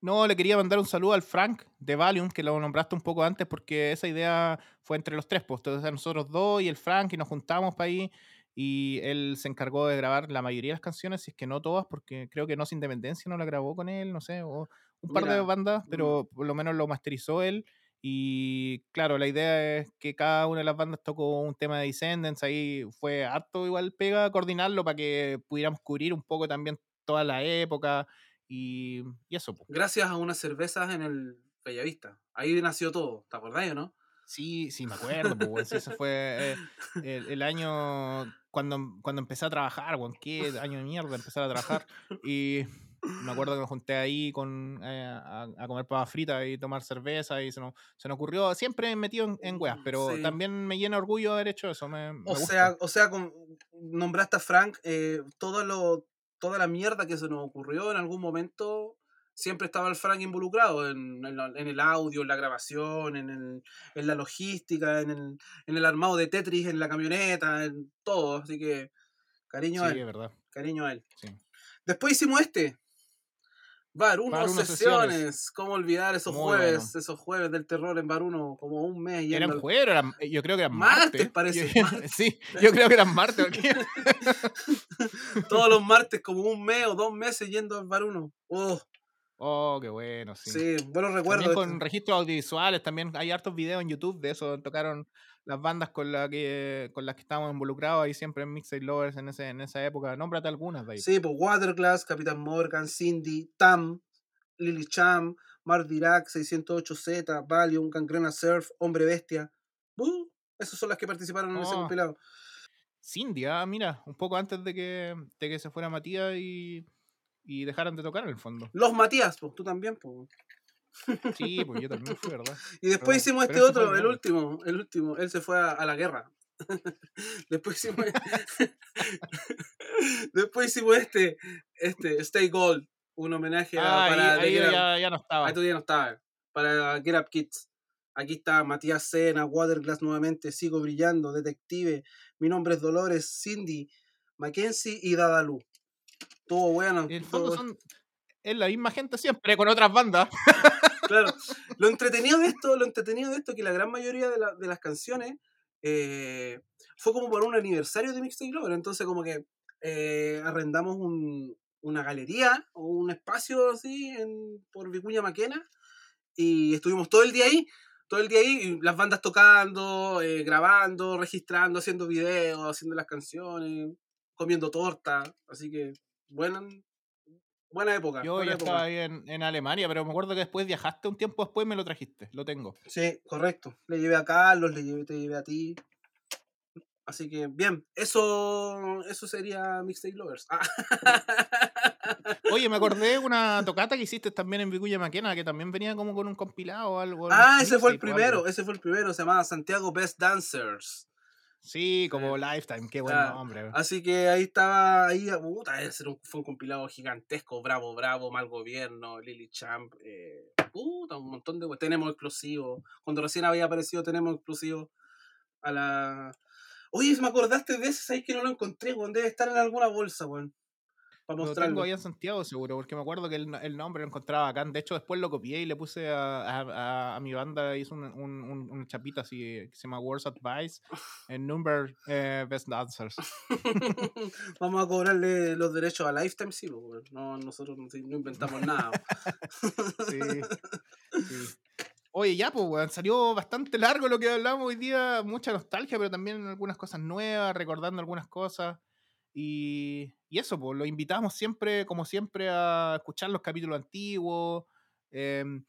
No, le quería mandar un saludo al Frank de Valium, que lo nombraste un poco antes, porque esa idea fue entre los tres, pues entonces nosotros dos y el Frank, y nos juntamos para ahí, y él se encargó de grabar la mayoría de las canciones, si es que no todas, porque creo que No Sin Independencia no la grabó con él, no sé, o un par de bandas, pero por lo menos lo masterizó él. Y claro, la idea es que cada una de las bandas tocó un tema de Descendants, ahí fue harto igual pega coordinarlo para que pudiéramos cubrir un poco también toda la época y, y eso. pues. gracias a unas cervezas en el Bellavista. Ahí nació todo, ¿te acordás o no? Sí, sí, me acuerdo, pues, ese fue eh, el, el año cuando, cuando empecé a trabajar, weón, qué año de mierda empezar a trabajar. Y me acuerdo que me junté ahí con, eh, a, a comer papas fritas y tomar cerveza y se nos, se nos ocurrió, siempre metido en, en weas, pero Sí. también me llena orgullo haber hecho eso, me, me O gusta. sea, o sea, con- nombraste a Frank, eh, todo lo, toda la mierda que se nos ocurrió en algún momento, siempre estaba el Frank involucrado en, en la- en el audio, en la grabación, en, el- en la logística, en el, en el armado de Tetris, en la camioneta, en todo. Así que cariño a Sí, él, es verdad. cariño a él. Sí. Después hicimos este. Baruno Bar Uno sesiones. Sesiones. ¿Cómo olvidar esos Muy jueves? bueno. Esos jueves del terror en Baruno, como un mes yendo ¿Eran jueves o eran, eh, yo creo que eran Martes, martes. parece, Yo- martes. sí, yo creo que eran martes. todos los martes, como un mes o dos meses yendo al Baruno. Oh, Oh, qué bueno, sí. sí, buenos recuerdos. También con este. registros audiovisuales, también hay hartos videos en YouTube de eso, tocaron las bandas con, la que, con las que estábamos involucrados ahí siempre en Mixtape Lovers en, ese, en esa época. Nómbrate algunas de ahí. Sí, pues Waterglass, Capitán Morgan, Cindy, Tam, Lily Cham, Mar Dirac, 608Z, Valium, Gangrena Surf, Hombre Bestia. Uh, esas son las que participaron en ese Oh. compilado. Cindy, ah, mira, un poco antes de que, de que se fuera Matías y, y dejaran de tocar en el fondo. Los Matías, pues tú también, pues. Sí, pues yo también fui, ¿verdad? Y después Pero- hicimos este otro, el último, el último. Él se fue a, a la guerra. después hicimos Después hicimos este, este, Stay Gold, un homenaje a, Ah, para ahí, ahí ya, ya no estaba. Ahí todavía no estaba. Para Get Up Kids. Aquí está Matías Sena, Waterglass nuevamente, Sigo Brillando, Detective, Mi Nombre es Dolores, Cindy, Mackenzie y Dadalú. Todo bueno. En el todo fondo son, es la misma gente siempre, con otras bandas. Claro. Lo entretenido de esto, lo entretenido de esto que la gran mayoría de, la- de las canciones eh, fue como por un aniversario de Mixtape Lover. Entonces como que eh, arrendamos un- una galería o un espacio así en, por Vicuña Maquena y estuvimos todo el día ahí. Todo el día ahí, y las bandas tocando, eh, grabando, registrando, haciendo videos, haciendo las canciones, comiendo torta. Así que, buena, buena época. Yo buena ya época. estaba ahí en, en Alemania, pero me acuerdo que después viajaste un tiempo después y me lo trajiste. Lo tengo. Sí, correcto. Le llevé a Carlos, le llevé, te llevé a ti. Así que, bien, eso, eso sería Mixtape Lovers. Ah. Oye, me acordé de una tocata que hiciste también en Vicuña Maquena, que también venía como con un compilado o algo. Ah, ese fue el primero, ese fue el primero, se llamaba Santiago Best Dancers. Sí, como Lifetime, qué buen Ah, nombre. Así que ahí estaba, ahí, puta, fue un compilado gigantesco, Bravo, Bravo, Mal Gobierno, Lily Champ, eh, puta, un montón de, tenemos explosivos, cuando recién había aparecido tenemos explosivos a la, Oye, me acordaste de ese, ahí que no lo encontré, weón. Debe estar en alguna bolsa, weón. Para Lo tengo mostrarlo. ahí en Santiago seguro, porque me acuerdo que el, el nombre lo encontraba acá. De hecho, después lo copié y le puse a, a- a- a mi banda, hizo un, un, un- una chapita así que se llama Words Advice en Number eh, Best Dancers. Vamos a cobrarle los derechos a Lifetime, sí, weón. No, nosotros no, no inventamos nada. Sí, sí. Oye, ya, pues, weón, salió bastante largo lo que hablamos hoy día, mucha nostalgia, pero también algunas cosas nuevas, recordando algunas cosas. Y, eso, pues, lo invitamos siempre, como siempre, a escuchar los capítulos antiguos, em,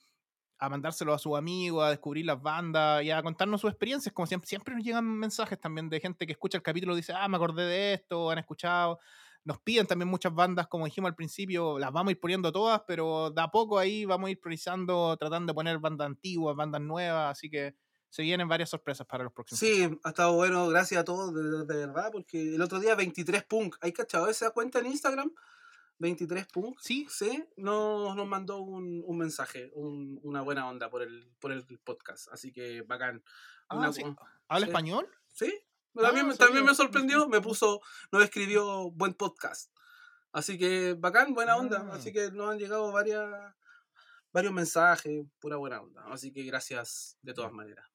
a mandárselo a sus amigos, a descubrir las bandas y a contarnos sus experiencias. Como siempre, siempre nos llegan mensajes también de gente que escucha el capítulo y dice, ah, me acordé de esto, han escuchado. Nos piden también muchas bandas, como dijimos al principio, las vamos a ir poniendo todas, pero de a poco ahí vamos a ir priorizando, tratando de poner bandas antiguas, bandas nuevas, así que se vienen varias sorpresas para los próximos. Sí, ha estado bueno, gracias a todos, de, verdad, porque el otro día 23 Punk, ¿hay cachado esa cuenta en Instagram? 23 Punk. Sí. Sí, nos, nos mandó un, un mensaje, un- una buena onda por el, por el podcast, así que bacán. Ah, Una sí. cu- ¿Habla sí. español? Sí, Ah, también, me- sabía, también me sorprendió, me puso, nos escribió buen podcast. Así que bacán, buena onda. Ah. Así que nos han llegado varias, varios mensajes, pura buena onda. Así que gracias de todas maneras.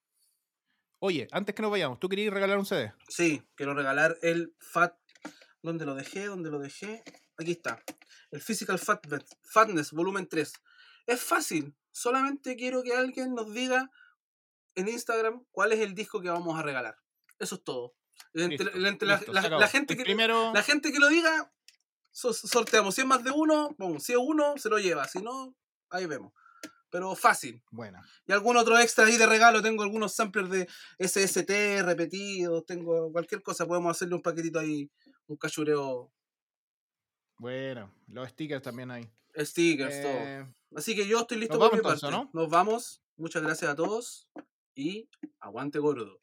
Oye, antes que nos vayamos, ¿tú querías regalar un CD? Sí, quiero regalar el Fat. ¿Dónde lo dejé? ¿Dónde lo dejé? Aquí está. El Physical Fatness, Fatness volumen 3. Es fácil. Solamente quiero que alguien nos diga en Instagram cuál es el disco que vamos a regalar. Eso es todo. Listo, la, listo, la- se acabó. la gente que, primero, la gente que lo diga, so- sorteamos. Si es más de uno, pum, si es uno, se lo lleva. Si no, ahí vemos. Pero fácil. bueno, Y algún otro extra ahí de regalo. Tengo algunos samplers de SST repetidos. Tengo cualquier cosa. Podemos hacerle un paquetito ahí. Un cachureo. bueno, los stickers también hay. Stickers, todo. Eh, Así que yo estoy listo por mi. Nos vamos. Muchas gracias a todos. Y aguante gordo.